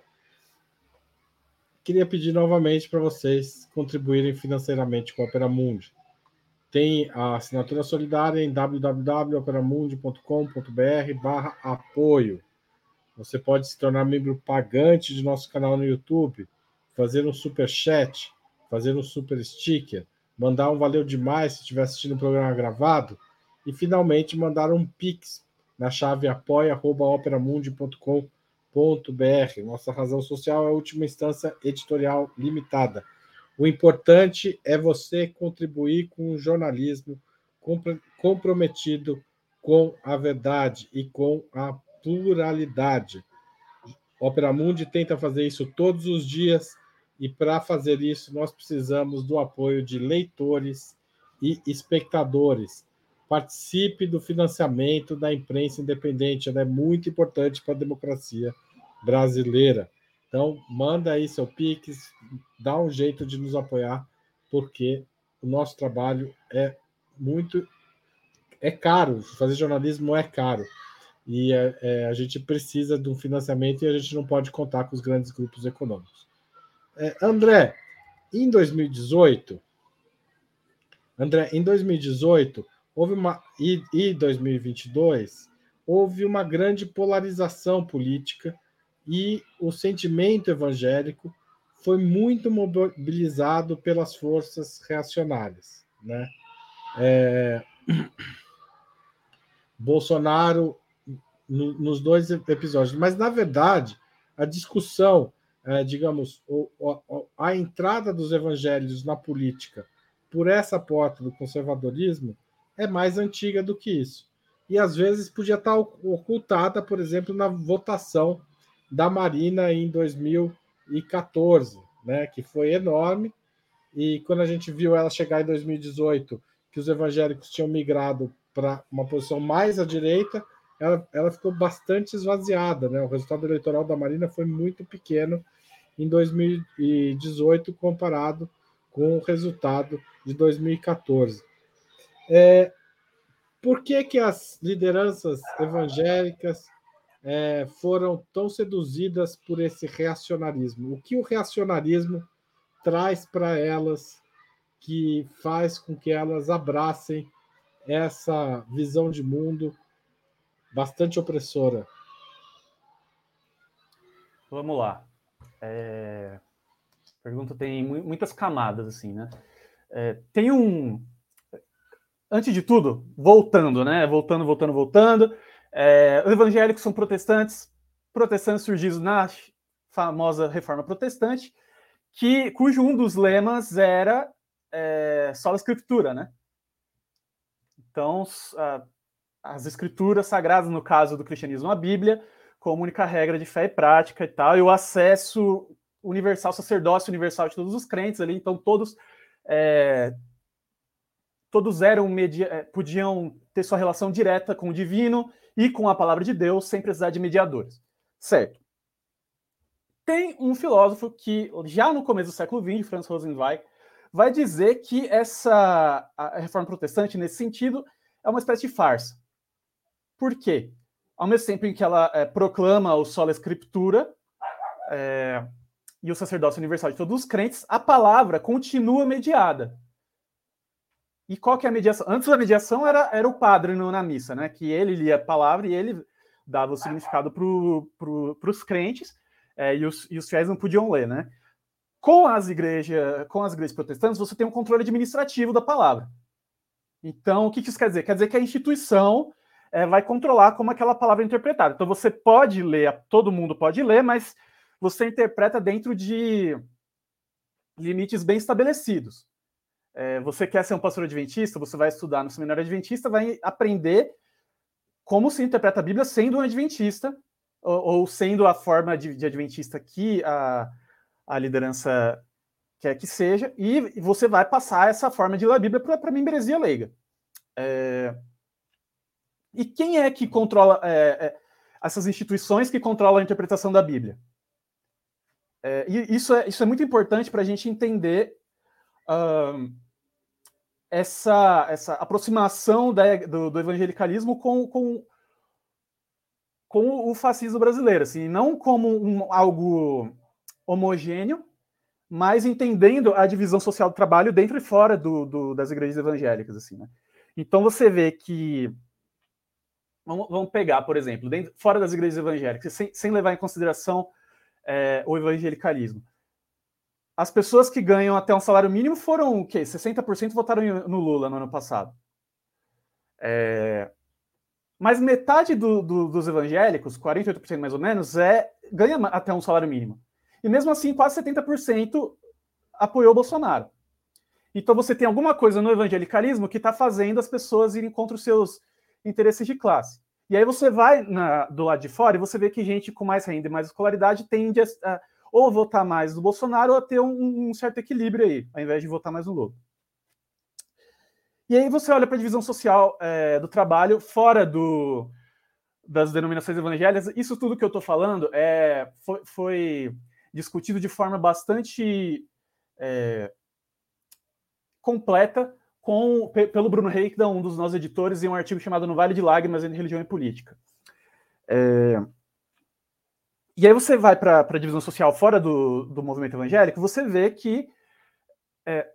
Queria pedir novamente para vocês contribuírem financeiramente com a Opera Mundi. Tem a assinatura solidária em www.operamundi.com.br apoio. Você pode se tornar membro pagante de nosso canal no YouTube, fazer um super chat, fazer um super sticker, mandar um valeu demais se estiver assistindo o programa gravado e finalmente mandar um pix na chave apoia@operamundi.com.br. Nossa razão social é a última instância editorial limitada. O importante é você contribuir com o jornalismo comprometido com a verdade e com a pluralidade. Opera Mundi tenta fazer isso todos os dias e para fazer isso nós precisamos do apoio de leitores e espectadores. Participe do financiamento da imprensa independente, ela é muito importante para a democracia brasileira. Então, manda aí seu Pix, dá um jeito de nos apoiar, porque o nosso trabalho é muito é caro, fazer jornalismo é caro e é, é, a gente precisa de um financiamento e a gente não pode contar com os grandes grupos econômicos. É, André, em 2018, André, em 2018 houve uma e, e 2022 houve uma grande polarização política e o sentimento evangélico foi muito mobilizado pelas forças reacionárias, né? É... Bolsonaro no, nos dois episódios. Mas, na verdade, a discussão, é, digamos, o, o, a entrada dos evangelhos na política por essa porta do conservadorismo é mais antiga do que isso. E às vezes podia estar ocultada, por exemplo, na votação da Marina em 2014, né, que foi enorme. E quando a gente viu ela chegar em 2018, que os evangélicos tinham migrado para uma posição mais à direita, ela, ela ficou bastante esvaziada. Né? O resultado eleitoral da Marina foi muito pequeno em 2018 comparado com o resultado de 2014. É, por que, que as lideranças evangélicas é, foram tão seduzidas por esse reacionarismo? O que o reacionarismo traz para elas que faz com que elas abracem essa visão de mundo bastante opressora. Vamos lá. É... Pergunta tem muitas camadas, assim, né? É, tem um. Antes de tudo, voltando, né? Voltando, voltando, voltando. É, os evangélicos são protestantes, protestantes surgidos na famosa Reforma Protestante, que, cujo um dos lemas era é, só a escritura, né? Então, as escrituras sagradas, no caso do cristianismo, a Bíblia, como única regra de fé e prática e tal, e o acesso universal, sacerdócio universal de todos os crentes ali, então todos é, todos eram media, é, podiam ter sua relação direta com o divino e com a palavra de Deus sem precisar de mediadores. Certo. Tem um filósofo que, já no começo do século XX, Franz Rosenweig, vai dizer que essa reforma protestante, nesse sentido, é uma espécie de farsa. Por quê? Ao mesmo tempo em que ela é, proclama o sola escritura é, e o sacerdócio universal de todos os crentes, a palavra continua mediada. E qual que é a mediação? Antes da mediação era, era o padre no, na missa, né? Que ele lia a palavra e ele dava o significado para os crentes é, e, os, e os fiéis não podiam ler, né? Com as igrejas, com as igrejas protestantes, você tem um controle administrativo da palavra. Então, o que isso quer dizer? Quer dizer que a instituição é, vai controlar como aquela palavra é interpretada. Então, você pode ler, todo mundo pode ler, mas você interpreta dentro de limites bem estabelecidos. É, você quer ser um pastor adventista, você vai estudar no seminário adventista, vai aprender como se interpreta a Bíblia sendo um adventista, ou, ou sendo a forma de, de adventista que a, a liderança quer que seja, e você vai passar essa forma de ler a Bíblia para a membresia leiga. É... E quem é que controla é, é, essas instituições que controlam a interpretação da Bíblia? É, e isso é, isso é muito importante para a gente entender uh, essa, essa aproximação da, do, do, evangelicalismo com, com, com o fascismo brasileiro, assim, não como um, algo homogêneo, mas entendendo a divisão social do trabalho dentro e fora do, do, das igrejas evangélicas, assim, né? Então você vê que vamos, vamos pegar, por exemplo, dentro, fora das igrejas evangélicas, sem, sem levar em consideração é, o evangelicalismo. As pessoas que ganham até um salário mínimo foram o quê? 60% votaram no Lula no ano passado. É, mas metade do, do, dos evangélicos, 48% mais ou menos, é ganha até um salário mínimo. E mesmo assim, quase 70% apoiou o Bolsonaro. Então você tem alguma coisa no evangelicalismo que está fazendo as pessoas irem contra os seus interesses de classe. E aí você vai na, do lado de fora e você vê que gente com mais renda e mais escolaridade tende a, a ou votar mais no Bolsonaro ou ter um, um, certo equilíbrio aí, ao invés de votar mais no Lula. E aí você olha para a divisão social é, do trabalho fora do, das denominações evangélicas. Isso tudo que eu estou falando é, foi, foi discutido de forma bastante é, completa com, pelo Bruno Reikda, um dos nossos editores, em um artigo chamado No Vale de Lágrimas em Religião e Política. É, e aí você vai para a divisão social fora do, do movimento evangélico, você vê que é,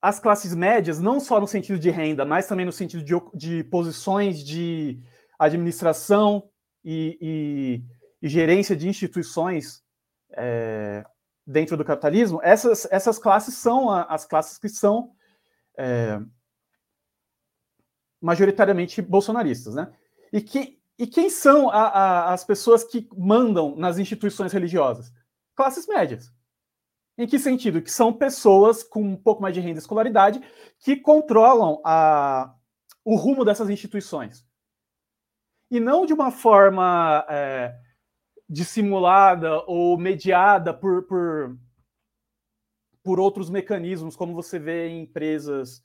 as classes médias, não só no sentido de renda, mas também no sentido de, de posições de administração e, e, e gerência de instituições é, dentro do capitalismo, essas, essas classes são a, as classes que são é, majoritariamente bolsonaristas, né? E, que, e quem são a, a, as pessoas que mandam nas instituições religiosas? Classes médias. Em que sentido? Que são pessoas com um pouco mais de renda e escolaridade que controlam a, o rumo dessas instituições. E não de uma forma é, dissimulada ou mediada por, por, por outros mecanismos, como você vê em empresas,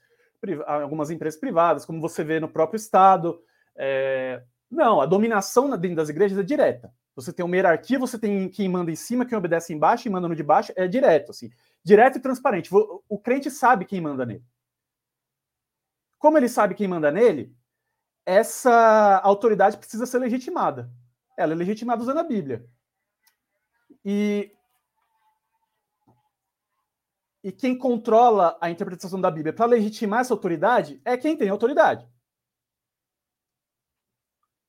algumas empresas privadas, como você vê no próprio Estado. É, não, a dominação dentro das igrejas é direta. Você tem uma hierarquia, você tem quem manda em cima, quem obedece embaixo, quem manda no de baixo, é direto, assim. Direto e transparente. O crente sabe quem manda nele. Como ele sabe quem manda nele, essa autoridade precisa ser legitimada. Ela é legitimada usando a Bíblia. E, e quem controla a interpretação da Bíblia para legitimar essa autoridade é quem tem autoridade.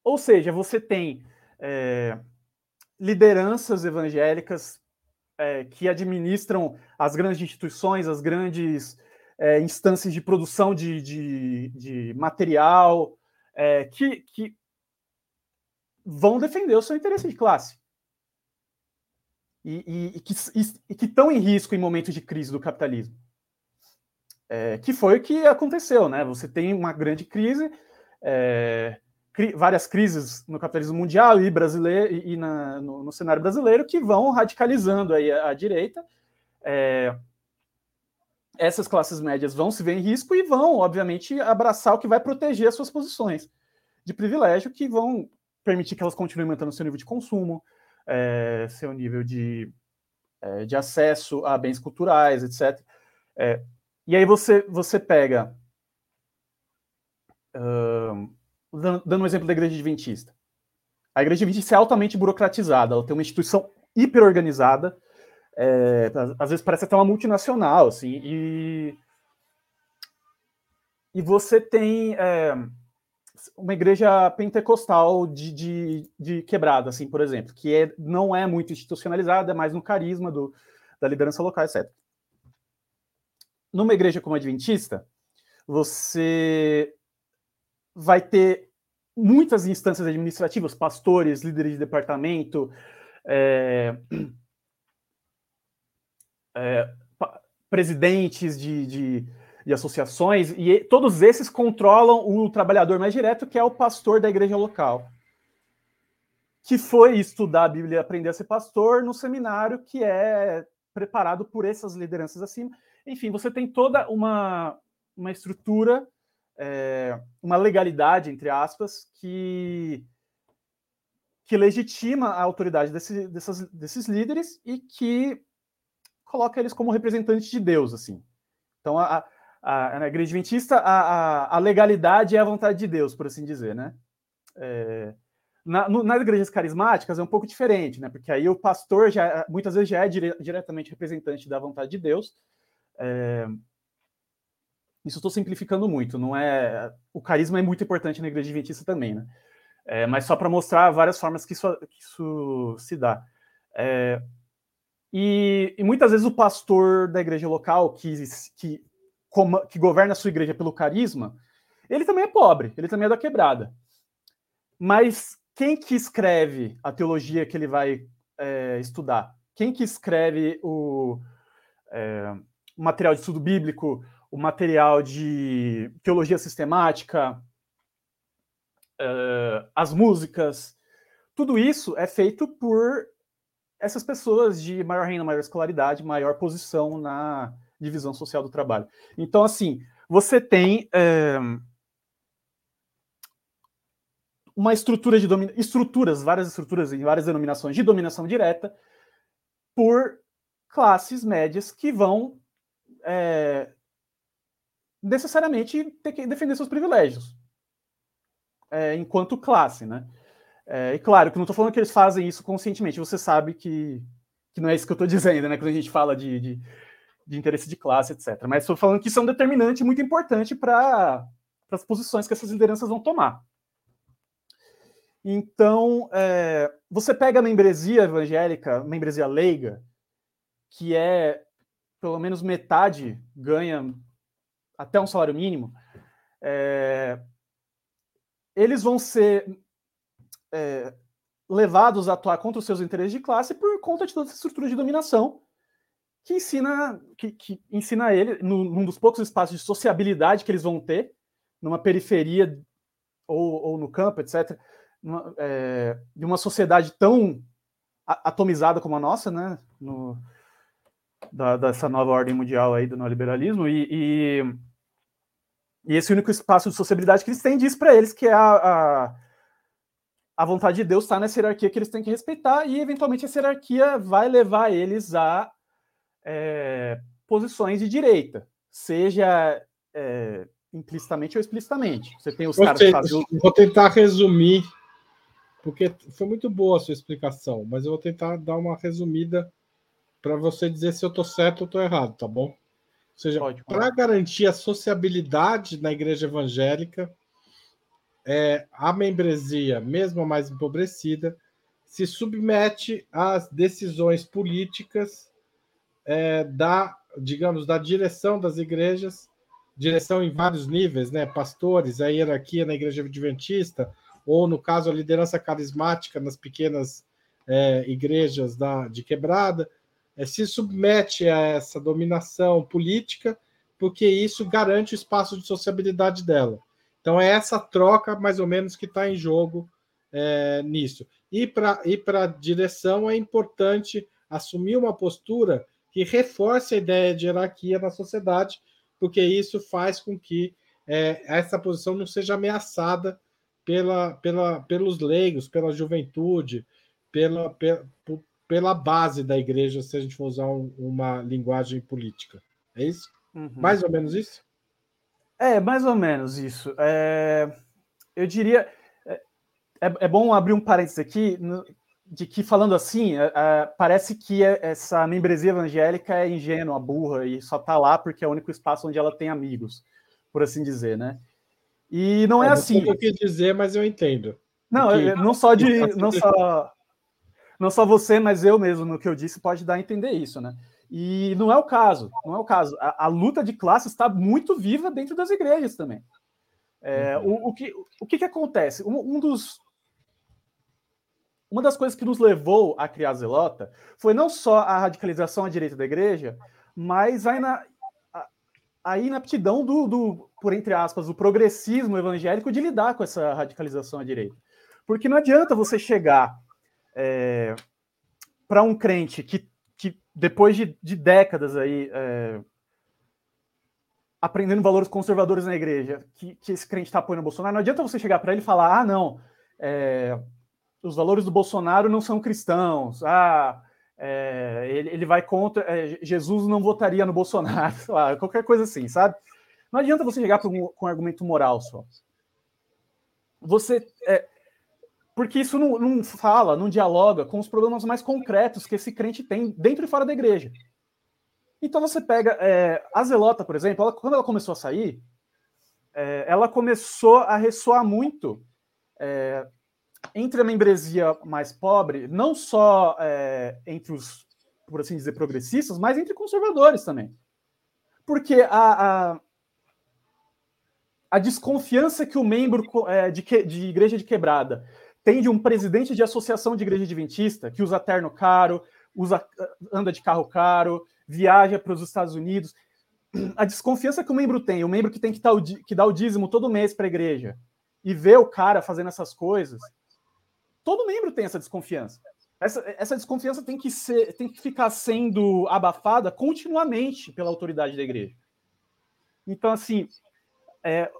Ou seja, você tem é, lideranças evangélicas é, que administram as grandes instituições, as grandes é, instâncias de produção de, de, de material, é, que, que vão defender o seu interesse de classe. E, e, e que e, que estão em risco em momentos de crise do capitalismo. É, que foi o que aconteceu, né? Você tem uma grande crise, é, cri, várias crises no capitalismo mundial e brasileiro e, na, no, no, cenário brasileiro que vão radicalizando aí a, a direita. É, essas classes médias vão se ver em risco e vão, obviamente, abraçar o que vai proteger as suas posições de privilégio, que vão permitir que elas continuem mantendo seu nível de consumo, é, seu nível de, é, de acesso a bens culturais, etc. É, e aí você, você pega, uh, dando um exemplo da igreja adventista. A igreja adventista é altamente burocratizada, ela tem uma instituição hiper organizada, é, às vezes parece até uma multinacional, assim, e, e você tem é, uma igreja pentecostal de, de, de, quebrada, assim, por exemplo, que é, não é muito institucionalizada, é mais no carisma do, da liderança local, etc. Numa igreja como a Adventista, você vai ter muitas instâncias administrativas, pastores, líderes de departamento, é, é, presidentes de, de, de, associações, e todos esses controlam o trabalhador mais direto, que é o pastor da igreja local, que foi estudar a Bíblia e aprender a ser pastor no seminário que é preparado por essas lideranças acima. Enfim, você tem toda uma, uma estrutura é, uma legalidade, entre aspas, que, que legitima a autoridade desse, dessas, desses líderes e que coloca eles como representantes de Deus, assim. Então, a, a, na igreja adventista, a, a, a, legalidade é a vontade de Deus, por assim dizer, né? É, na, no, nas igrejas carismáticas é um pouco diferente, né? Porque aí o pastor já muitas vezes já é dire, diretamente representante da vontade de Deus. É, isso estou simplificando muito, não é. O carisma é muito importante na igreja adventista também, né? É, mas só para mostrar várias formas que isso, que isso se dá. É, e, e, muitas vezes o pastor da igreja local, que, que, que governa a sua igreja pelo carisma, ele também é pobre, ele também é da quebrada. Mas quem que escreve a teologia que ele vai é, estudar? Quem que escreve o, é, o material de estudo bíblico, o material de teologia sistemática, uh, as músicas, tudo isso é feito por essas pessoas de maior renda, maior escolaridade, maior posição na divisão social do trabalho. Então, assim, você tem é, uma estrutura de estruturas, várias estruturas em várias denominações de dominação direta por classes médias que vão é, necessariamente ter que defender seus privilégios é, enquanto classe, né? É, e claro que não estou falando que eles fazem isso conscientemente, você sabe que, que não é isso que eu estou dizendo, né? Quando a gente fala de, de, de interesse de classe, etc. Mas estou falando que isso é um determinante muito importante para as posições que essas lideranças vão tomar. Então, é, você pega a membresia evangélica, membresia leiga, que é pelo menos metade ganha até um salário mínimo, é, eles vão ser é, levados a atuar contra os seus interesses de classe por conta de toda essa estrutura de dominação que ensina, que, que ensina ele, no, num dos poucos espaços de sociabilidade que eles vão ter, numa periferia ou, ou no campo, etc., numa, é, de uma sociedade tão atomizada como a nossa, né? No, da, dessa nova ordem mundial aí do neoliberalismo e, e, e, esse único espaço de sociabilidade que eles têm diz para eles que é a, a, a vontade de Deus está nessa hierarquia que eles têm que respeitar e eventualmente essa hierarquia vai levar eles a é, posições de direita, seja é, implicitamente ou explicitamente. Você tem os Você, caras que fazem... Vou tentar resumir, porque foi muito boa a sua explicação, mas eu vou tentar dar uma resumida para você dizer se eu estou certo ou estou errado, tá bom? Ou seja, para garantir a sociabilidade na igreja evangélica, é, a membresia, mesmo a mais empobrecida, se submete às decisões políticas é, da, digamos, da direção das igrejas, direção em vários níveis, né? Pastores, a hierarquia na igreja adventista, ou no caso a liderança carismática nas pequenas é, igrejas da, de quebrada, se submete a essa dominação política, porque isso garante o espaço de sociabilidade dela. Então, é essa troca, mais ou menos, que está em jogo é, nisso. E para e a direção é importante assumir uma postura que reforce a ideia de hierarquia na sociedade, porque isso faz com que é, essa posição não seja ameaçada pela, pela, pelos leigos, pela juventude, pela, pela, pela base da igreja, se a gente for usar um, uma linguagem política. É isso? Uhum. Mais ou menos isso? É, mais ou menos isso. É, eu diria. É, é, é bom abrir um parênteses aqui, de que, falando assim, é, é parece que é, essa membresia evangélica é ingênua, burra, e só está lá porque é o único espaço onde ela tem amigos, por assim dizer, né? E não é, assim. Não sei o que dizer, mas eu entendo. Não, porque... não só de. Não só não só você, mas eu mesmo, no que eu disse, pode dar a entender isso, né? E não é o caso, não é o caso. A, a luta de classe está muito viva dentro das igrejas também. É, uhum. o, o, que, o que, que acontece? Um, um, dos. Uma das coisas que nos levou a criar a Zelota foi não só a radicalização à direita da igreja, mas a, ina, a, a inaptidão do, do, por entre aspas, o progressismo evangélico de lidar com essa radicalização à direita. Porque não adianta você chegar é, para um crente que, que depois de, de décadas aí é, aprendendo valores conservadores na igreja, que, que esse crente está apoiando o Bolsonaro, não adianta você chegar para ele e falar: ah, não, é, os valores do Bolsonaro não são cristãos, ah, é, ele, ele, vai contra, é, Jesus não votaria no Bolsonaro, lá, qualquer coisa assim, sabe? Não adianta você chegar um, com um argumento moral só. Você. É, porque isso não, não fala, não dialoga com os problemas mais concretos que esse crente tem dentro e fora da igreja. Então você pega é, a Zelota, por exemplo, ela, quando ela começou a sair, é, ela começou a ressoar muito é, entre a membresia mais pobre, não só é, entre os, por assim dizer, progressistas, mas entre conservadores também. Porque a, a, a desconfiança que o membro é, de, que, de igreja de quebrada tem de um presidente de associação de igreja adventista que usa terno caro, usa, anda de carro caro, viaja para os Estados Unidos. A desconfiança que o membro tem, o membro que tem que, o, que dar o dízimo todo mês para a igreja e ver o cara fazendo essas coisas, todo membro tem essa desconfiança. Essa, essa desconfiança tem que, ser, tem que ficar sendo abafada continuamente pela autoridade da igreja. Então, assim, é,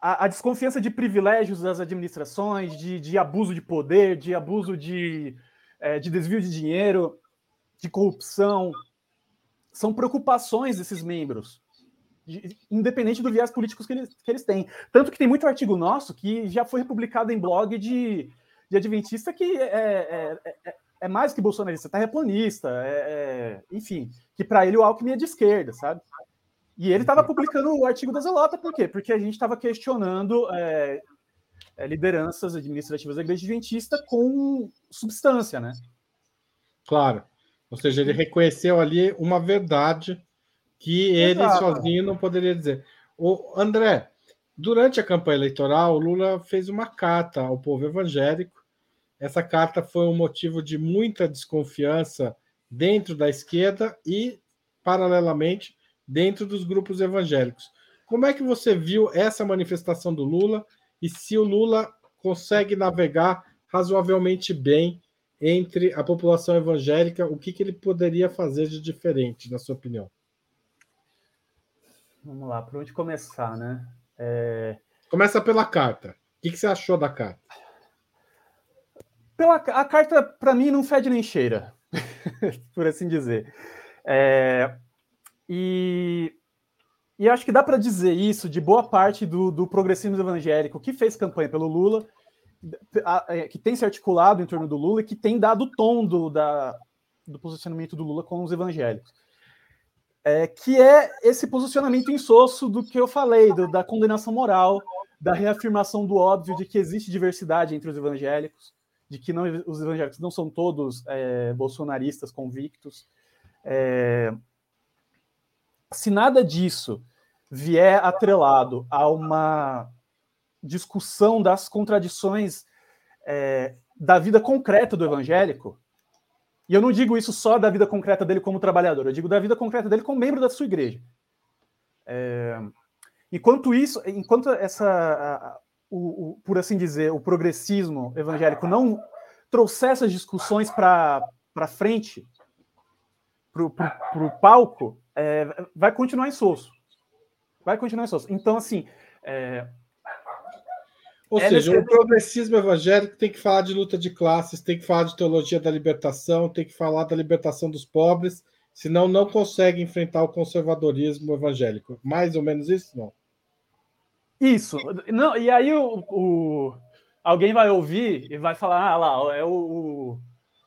a, a, desconfiança de privilégios das administrações, de, de abuso de poder, de abuso de, é, de desvio de dinheiro, de corrupção, são preocupações desses membros, de, independente do viés político que eles, que eles têm. Tanto que tem muito artigo nosso que já foi republicado em blog de, de adventista que é, é, é, é, é mais que bolsonarista, terraplanista, é, é, enfim, que para ele o Alckmin é de esquerda, sabe? E ele estava publicando o artigo da Zelota, por quê? Porque a gente estava questionando é, é, lideranças administrativas da Igreja Adventista com substância, né? Claro. Ou seja, ele reconheceu ali uma verdade que ele Exato. sozinho não poderia dizer. O André, durante a campanha eleitoral, o Lula fez uma carta ao povo evangélico. Essa carta foi um motivo de muita desconfiança dentro da esquerda e, paralelamente, dentro dos grupos evangélicos. Como é que você viu essa manifestação do Lula e se o Lula consegue navegar razoavelmente bem entre a população evangélica, o que, que ele poderia fazer de diferente, na sua opinião? Vamos lá, por onde começar, né? É... Começa pela carta. O que, que você achou da carta? Pela, a carta, para mim, não fede nem cheira, por assim dizer. É, e, e acho que dá para dizer isso de boa parte do, do progressismo evangélico que fez campanha pelo Lula, que tem se articulado em torno do Lula e que tem dado o tom do, da, do posicionamento do Lula com os evangélicos. É, que é esse posicionamento insosso do que eu falei, do, da condenação moral, da reafirmação do óbvio de que existe diversidade entre os evangélicos, de que não, os evangélicos não são todos é, bolsonaristas convictos. É, se nada disso vier atrelado a uma discussão das contradições é, da vida concreta do evangélico, e eu não digo isso só da vida concreta dele como trabalhador, eu digo da vida concreta dele como membro da sua igreja. É, enquanto isso, enquanto essa, o, o, por assim dizer, o progressismo evangélico não trouxer essas discussões para frente, para o palco, é, vai continuar em insosso. Vai continuar em insosso. Então, assim. É, Ou é seja, o progressismo evangélico tem que falar de luta de classes, tem que falar de teologia da libertação, tem que falar da libertação dos pobres, senão não consegue enfrentar o conservadorismo evangélico. Mais ou menos isso, não? Isso. Não, e aí o, o alguém vai ouvir e vai falar: ah lá, é o,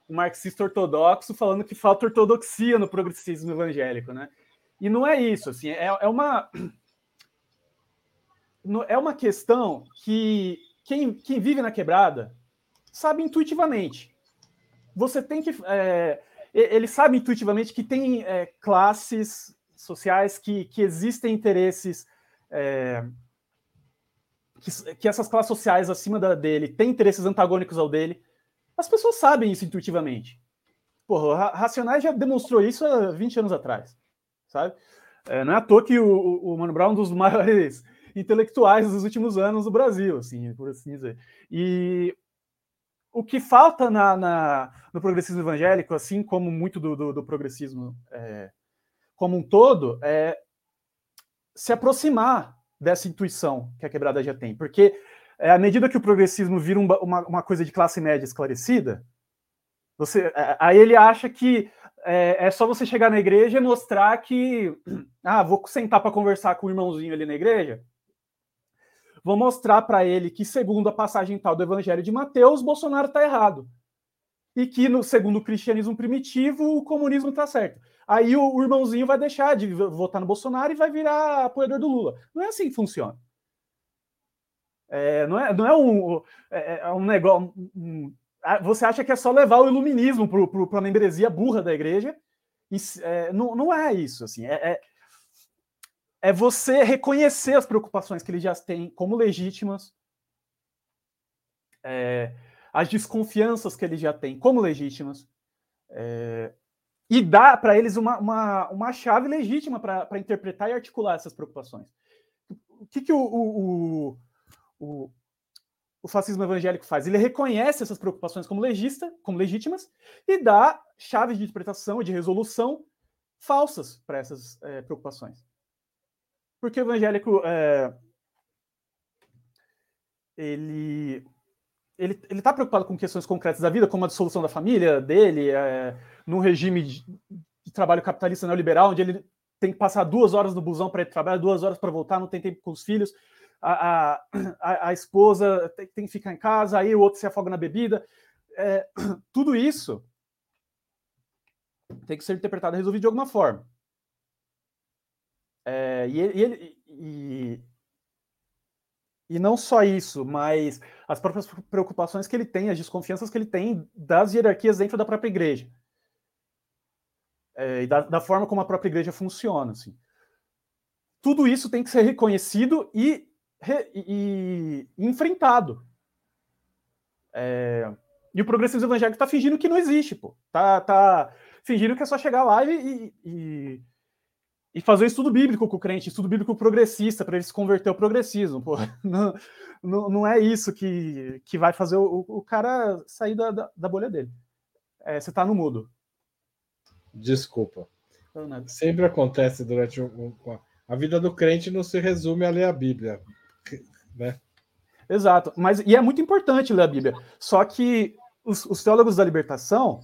o marxista ortodoxo falando que falta ortodoxia no progressismo evangélico, né? E não é isso, assim, é, é uma é uma questão que quem, quem vive na quebrada sabe intuitivamente. Você tem que é, ele sabe intuitivamente que tem é, classes sociais que, que existem interesses é, que, que, essas classes sociais acima da dele têm interesses antagônicos ao dele. As pessoas sabem isso intuitivamente. Porra, Racionais já demonstrou isso há 20 anos atrás, sabe? É, não é à toa que o, o Mano Brown é um dos maiores intelectuais dos últimos anos do Brasil, assim, por assim dizer. E o que falta na, na, no progressismo evangélico, assim como muito do, do, do progressismo é, como um todo, é se aproximar dessa intuição que a quebrada já tem. Porque é, à medida que o progressismo vira uma, uma, coisa de classe média esclarecida, você, é, aí ele acha que é, é, só você chegar na igreja e mostrar que, ah, vou sentar para conversar com o irmãozinho ali na igreja, vou mostrar para ele que, segundo a passagem tal do Evangelho de Mateus, Bolsonaro está errado. E que, no, segundo o cristianismo primitivo, o comunismo está certo. Aí o, o, irmãozinho vai deixar de votar no Bolsonaro e vai virar apoiador do Lula. Não é assim que funciona. É, não, é, não é um, é, é um negócio. Um, você acha que é só levar o iluminismo para a membresia burra da igreja? E, é, não, não é isso. Assim, é, é é você reconhecer as preocupações que ele já tem como legítimas, é, as desconfianças que ele já tem como legítimas, é, e dar para eles uma, uma, uma chave legítima para interpretar e articular essas preocupações. O que, que o, o, o, fascismo evangélico faz? Ele reconhece essas preocupações como, legista, como legítimas e dá chaves de interpretação e de resolução falsas para essas é, preocupações. Porque o evangélico é, ele ele está preocupado com questões concretas da vida, como a dissolução da família dele, é, num regime de, de, trabalho capitalista neoliberal, onde ele tem que passar duas horas no busão para ir trabalhar, duas horas para voltar, não tem tempo com os filhos, a, a, a esposa tem, tem, que ficar em casa, aí o outro se afoga na bebida. É, tudo isso tem que ser interpretado e resolvido de alguma forma. É, e, ele, e, e não só isso, mas as próprias preocupações que ele tem, as desconfianças que ele tem das hierarquias dentro da própria igreja. É, e da, da, forma como a própria igreja funciona. Assim. Tudo isso tem que ser reconhecido e, e, e enfrentado. É, e o progressismo evangélico está fingindo que não existe, pô. Tá, tá fingindo que é só chegar lá e, e, e fazer um estudo bíblico com o crente, estudo bíblico progressista, para ele se converter ao progressismo. Pô, não, não, não, é isso que, que vai fazer o, o cara sair da, da, da bolha dele. É, você está no mudo. Desculpa. Sempre acontece durante o, a vida do crente não se resume a ler a Bíblia, né? Exato, mas e é muito importante ler a Bíblia. Só que os, os teólogos da libertação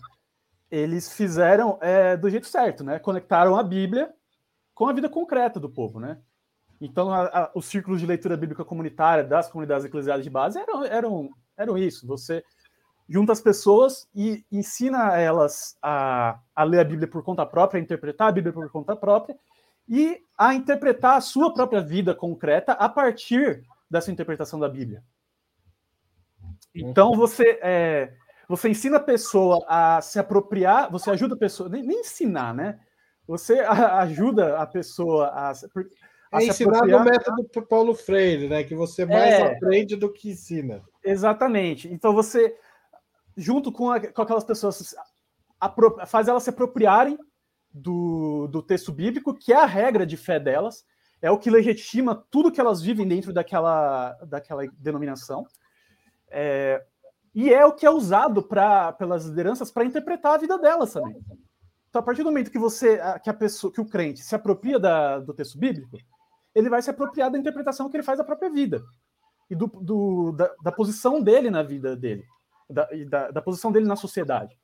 eles fizeram é, do jeito certo, né? Conectaram a Bíblia com a vida concreta do povo, né? Então, a, a, os círculos de leitura bíblica comunitária das comunidades eclesiais de base eram, eram, eram isso. Você junta as pessoas e ensina elas a, a ler a Bíblia por conta própria, a interpretar a Bíblia por conta própria e a interpretar a sua própria vida concreta a partir dessa interpretação da Bíblia. Então, você, é, você ensina a pessoa a se apropriar, você ajuda a pessoa, nem, nem ensinar, né? Você ajuda a pessoa a. a é ensinar no método Paulo Freire, né? Que você mais é, aprende do que ensina. Exatamente. Então você, junto com, a, com aquelas pessoas, faz elas se apropriarem do, do texto bíblico, que é a regra de fé delas, é o que legitima tudo que elas vivem dentro daquela, daquela denominação. É, e é o que é usado pra, pelas lideranças para interpretar a vida delas também. Então, a partir do momento que você, que a pessoa, que o crente se apropria da, do texto bíblico, ele vai se apropriar da interpretação que ele faz da própria vida e do, do da, da, posição dele na vida dele, da, da, da, posição dele na sociedade.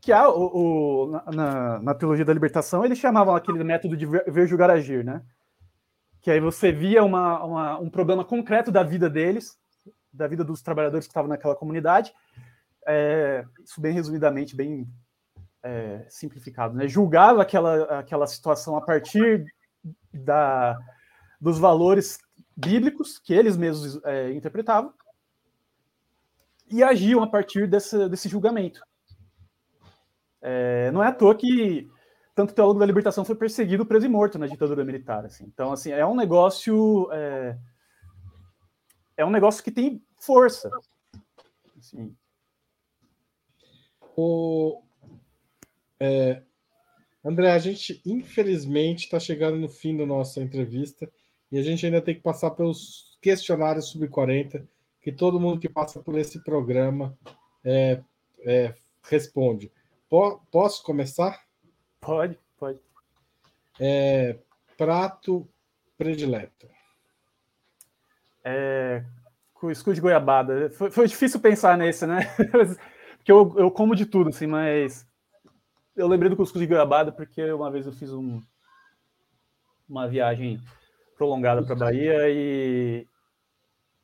Que há o, o na, na, teologia da libertação, eles chamavam aquele método de ver, ver julgar, agir, né? Que aí você via uma, uma, um problema concreto da vida deles, da vida dos trabalhadores que estavam naquela comunidade, é, isso bem resumidamente, bem é, simplificado, né? julgava aquela, aquela situação a partir da, dos valores bíblicos que eles mesmos é, interpretavam e agiam a partir desse, desse julgamento. É, não é à toa que tanto teólogo da libertação foi perseguido, preso e morto na ditadura militar. Assim. Então, assim, é um negócio. É, é um negócio que tem força. Assim. O, é, André, a gente infelizmente está chegando no fim da nossa entrevista e a gente ainda tem que passar pelos questionários sub-40 que todo mundo que passa por esse programa é, é, responde. Posso começar? Pode, pode. É, prato predileto. É, cuscuz de goiabada. Foi, foi, difícil pensar nesse, né? porque eu, eu como de tudo, assim, mas eu lembrei do cuscuz de goiabada porque uma vez eu fiz um, uma viagem prolongada para Bahia e,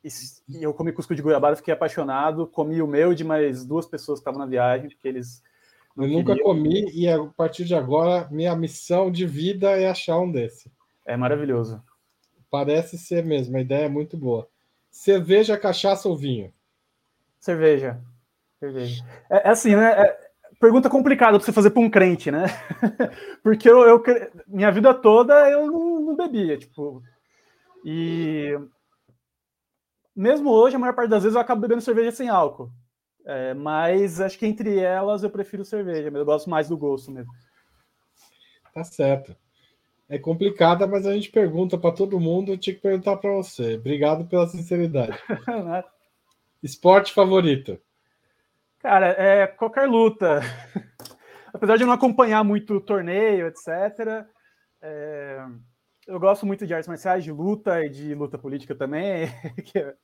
e, e, eu comi cuscuz de goiabada, fiquei apaixonado, comi o meu de mais duas pessoas que estavam na viagem, porque eles eu nunca comi e a partir de agora minha missão de vida é achar um desse. É maravilhoso. Parece ser mesmo, a ideia é muito boa. Cerveja, cachaça ou vinho? Cerveja. Cerveja. É, é assim, né? É, pergunta complicada para você fazer para um crente, né? Porque eu, eu, minha vida toda eu não, não, bebia, tipo. E mesmo hoje, a maior parte das vezes eu acabo bebendo cerveja sem álcool. É, mas acho que entre elas eu prefiro cerveja, eu gosto mais do gosto mesmo. Tá certo. É complicada, mas a gente pergunta para todo mundo. Eu tinha que perguntar para você. Obrigado pela sinceridade. Esporte favorito? Cara, é qualquer luta. Apesar de eu não acompanhar muito torneio, etc. É... Eu gosto muito de artes marciais, de luta e de luta política também. que é...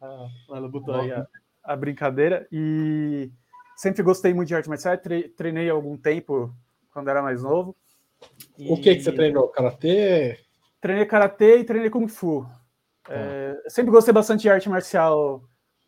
a, a luta aí, a, a brincadeira. E sempre gostei muito de artes marciais, treinei algum tempo quando era mais novo. E... O que, que você treinou? Karatê? Treinei karatê e treinei kung fu. Tá. É, sempre gostei bastante de arte marcial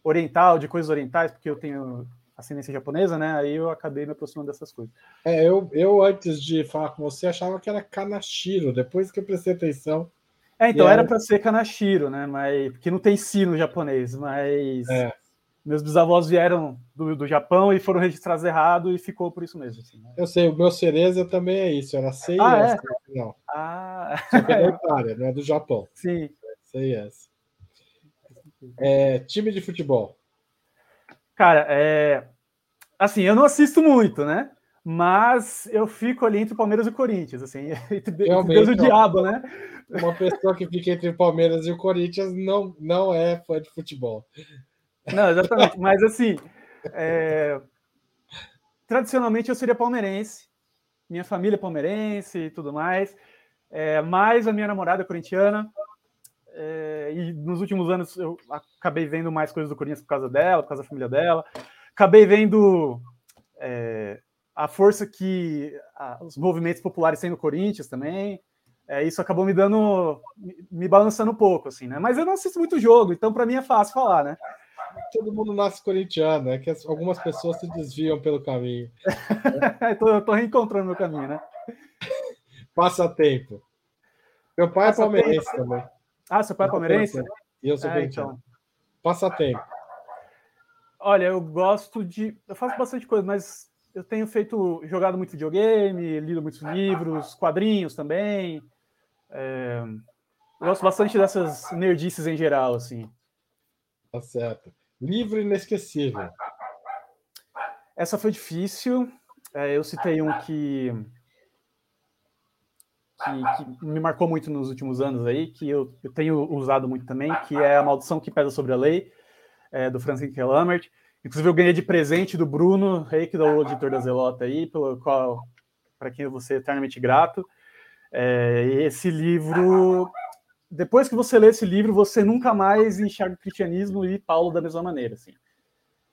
oriental, de coisas orientais, porque eu tenho ascendência japonesa, né? Aí eu acabei me aproximando dessas coisas. É, eu, eu antes de falar com você achava que era Kanashiro, depois que eu prestei atenção. É, então era, era para ser Kanashiro, né? Mas porque não tem si no japonês, mas é meus bisavós vieram do, do Japão e foram registrados errado e ficou por isso mesmo. Assim, né? Eu sei, o meu cereza também é isso, era CIS ah, é? não. Ah. Só que é da Itália, não é do Japão. Sim. CIS. É, time de futebol. Cara, é, assim, eu não assisto muito, né? Mas eu fico ali entre Palmeiras e Corinthians, assim, entre Realmente, Deus e o diabo, né? Uma pessoa que fica entre o Palmeiras e o Corinthians não, não é fã de futebol. Não, exatamente. Mas assim, é... tradicionalmente eu seria palmeirense, minha família é palmeirense e tudo mais. É, mas a minha namorada é corintiana. É, e nos últimos anos eu acabei vendo mais coisas do Corinthians por causa dela, por causa da família dela. Acabei vendo é, a força que os movimentos populares têm no Corinthians também. É, isso acabou me dando, me, me balançando um pouco, assim, né? Mas eu não assisto muito jogo, então para mim é fácil falar, né? Todo mundo nasce corintiano, é que algumas pessoas se desviam pelo caminho. eu tô reencontrando meu caminho, né? Passatempo. Meu pai Passa é palmeirense tempo. também. Ah, seu pai é palmeirense? E eu sou é, corintiano. Então. Passatempo. Olha, eu gosto de. Eu faço bastante coisa, mas eu tenho feito. jogado muito videogame, lido muitos livros, quadrinhos também. É... Eu gosto bastante dessas nerdices em geral, assim. Tá certo. Livro inesquecível. Essa foi difícil. É, eu citei um que, que, que, me marcou muito nos últimos anos aí, que eu, eu, tenho usado muito também, que é A Maldição que Pesa sobre a Lei, é, do Francis Lambert. Inclusive, eu ganhei de presente do Bruno Reik, do editor da Zelota aí, pelo qual, para quem eu vou ser eternamente grato. É, esse livro depois que você lê esse livro, você nunca mais enxerga o cristianismo e Paulo da mesma maneira. Assim.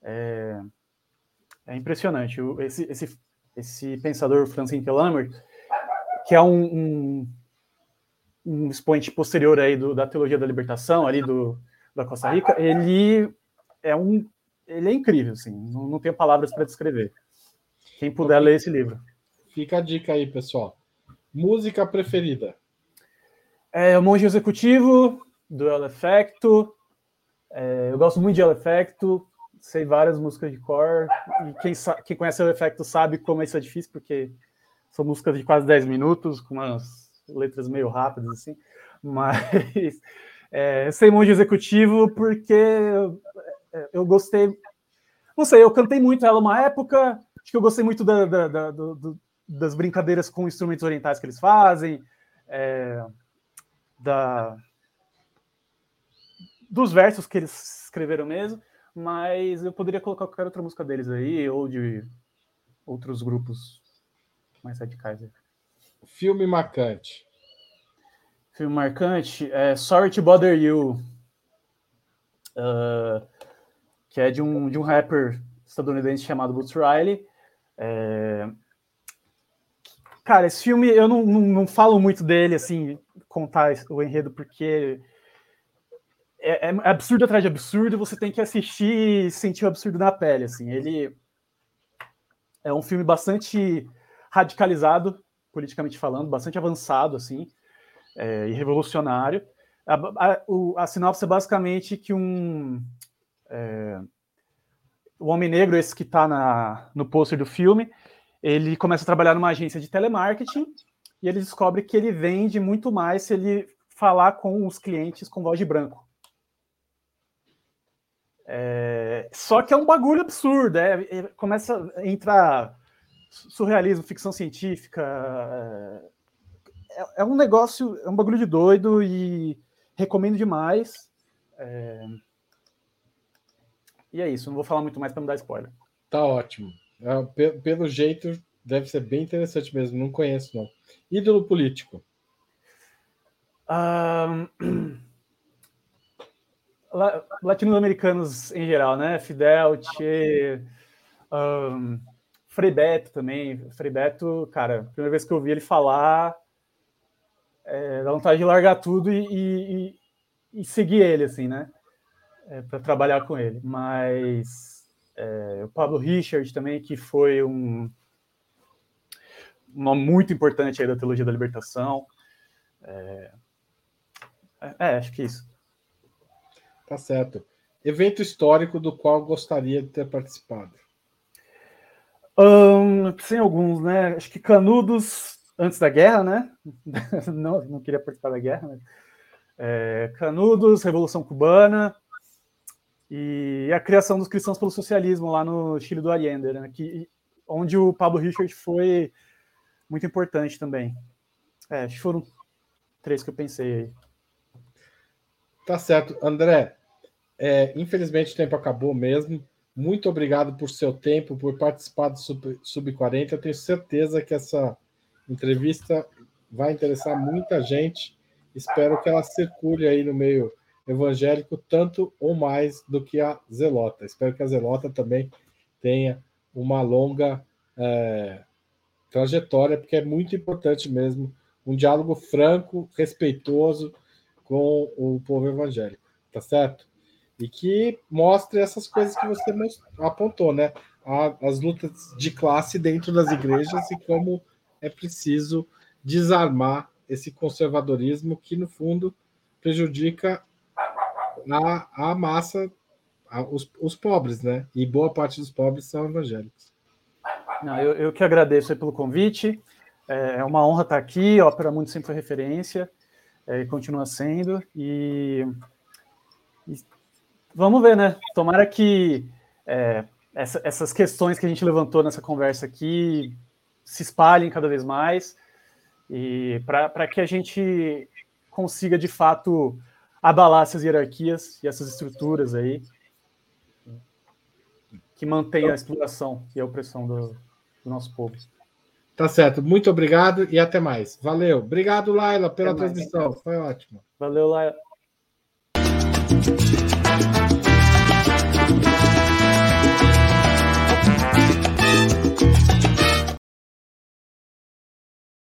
É, é impressionante. Esse, esse, esse pensador Francis Lambert, que é um, um, um expoente posterior aí do, da teologia da libertação, ali do, da Costa Rica, ele é um ele é incrível, assim, não, não tenho palavras para descrever. Quem puder ler esse livro. Fica a dica aí, pessoal. Música preferida? É o Monge Executivo, do El Effecto. É, eu gosto muito de El Effecto. sei várias músicas de cor, e quem, quem conhece o efeito sabe como isso é difícil, porque são músicas de quase 10 minutos, com umas letras meio rápidas, assim, mas é, sei monge executivo porque eu gostei, não sei, eu cantei muito ela uma época, acho que eu gostei muito da, da, da, do, das brincadeiras com instrumentos orientais que eles fazem, é, da, dos versos que eles escreveram mesmo, mas eu poderia colocar qualquer outra música deles aí, ou de outros grupos mais radicais. Aí. Filme marcante. Filme marcante é Sorry to Bother You, uh, que é de um, de um rapper estadunidense chamado Boots Riley. É... Cara, esse filme eu não, não, não falo muito dele, assim, contar o enredo, porque é, é, absurdo atrás de absurdo, você tem que assistir e sentir o absurdo na pele, assim. Ele é um filme bastante radicalizado, politicamente falando, bastante avançado, assim, é, e revolucionário. A, a, o, a, sinopse é basicamente que um... É, o homem negro, esse que está no pôster do filme, ele começa a trabalhar numa agência de telemarketing e ele descobre que ele vende muito mais se ele falar com os clientes com voz de branco. É, só que é um bagulho absurdo, é, é, começa a entrar surrealismo, ficção científica. É, é, um negócio, é um bagulho de doido e recomendo demais. É, e é isso, não vou falar muito mais para não dar spoiler. Tá ótimo. É, pelo jeito, deve ser bem interessante mesmo, não conheço não. Ídolo político. Um... latino-americanos em geral, né? Fidel, Che, um, Frei Beto também. Frei Beto, cara, primeira vez que eu vi ele falar, é, dá vontade de largar tudo e, e, e seguir ele, assim, né? É, para trabalhar com ele. Mas é, o Pablo Richard também, que foi um, um nome muito importante aí da teologia da libertação. É, é, acho que é isso. Tá certo. Evento histórico do qual gostaria de ter participado? Um, tem alguns, né? Acho que Canudos antes da guerra, né? não, não queria participar da guerra, mas é, Canudos, Revolução Cubana e a criação dos cristãos pelo socialismo lá no Chile do Allende, né? Que, onde o Pablo Richard foi muito importante também. É, acho que foram três que eu pensei aí. Tá certo. André, é, infelizmente o tempo acabou mesmo. Muito obrigado por seu tempo, por participar do Sub, Sub 40. Eu tenho certeza que essa entrevista vai interessar muita gente. Espero que ela circule aí no meio evangélico tanto ou mais do que a Zelota. Espero que a Zelota também tenha uma longa é, trajetória, porque é muito importante mesmo um diálogo franco, respeitoso com o povo evangélico, tá certo? E que mostre essas coisas que você apontou, né? As lutas de classe dentro das igrejas e como é preciso desarmar esse conservadorismo que, no fundo, prejudica a, a massa, a, os, os pobres, né? E boa parte dos pobres são evangélicos. Não, eu, eu que agradeço pelo convite. É, é uma honra estar aqui. A Ópera Mundo sempre foi referência é, continua sendo. E, e, vamos ver, né? Tomara que é, essa, essas questões que a gente levantou nessa conversa aqui se espalhem cada vez mais e para que a gente consiga de fato abalar essas hierarquias e essas estruturas aí que mantêm a exploração e a opressão do, do nosso povo. Tá certo. Muito obrigado e até mais. Valeu. Obrigado, Laila, pela até transmissão. Mais. Foi ótimo. Valeu, Laila.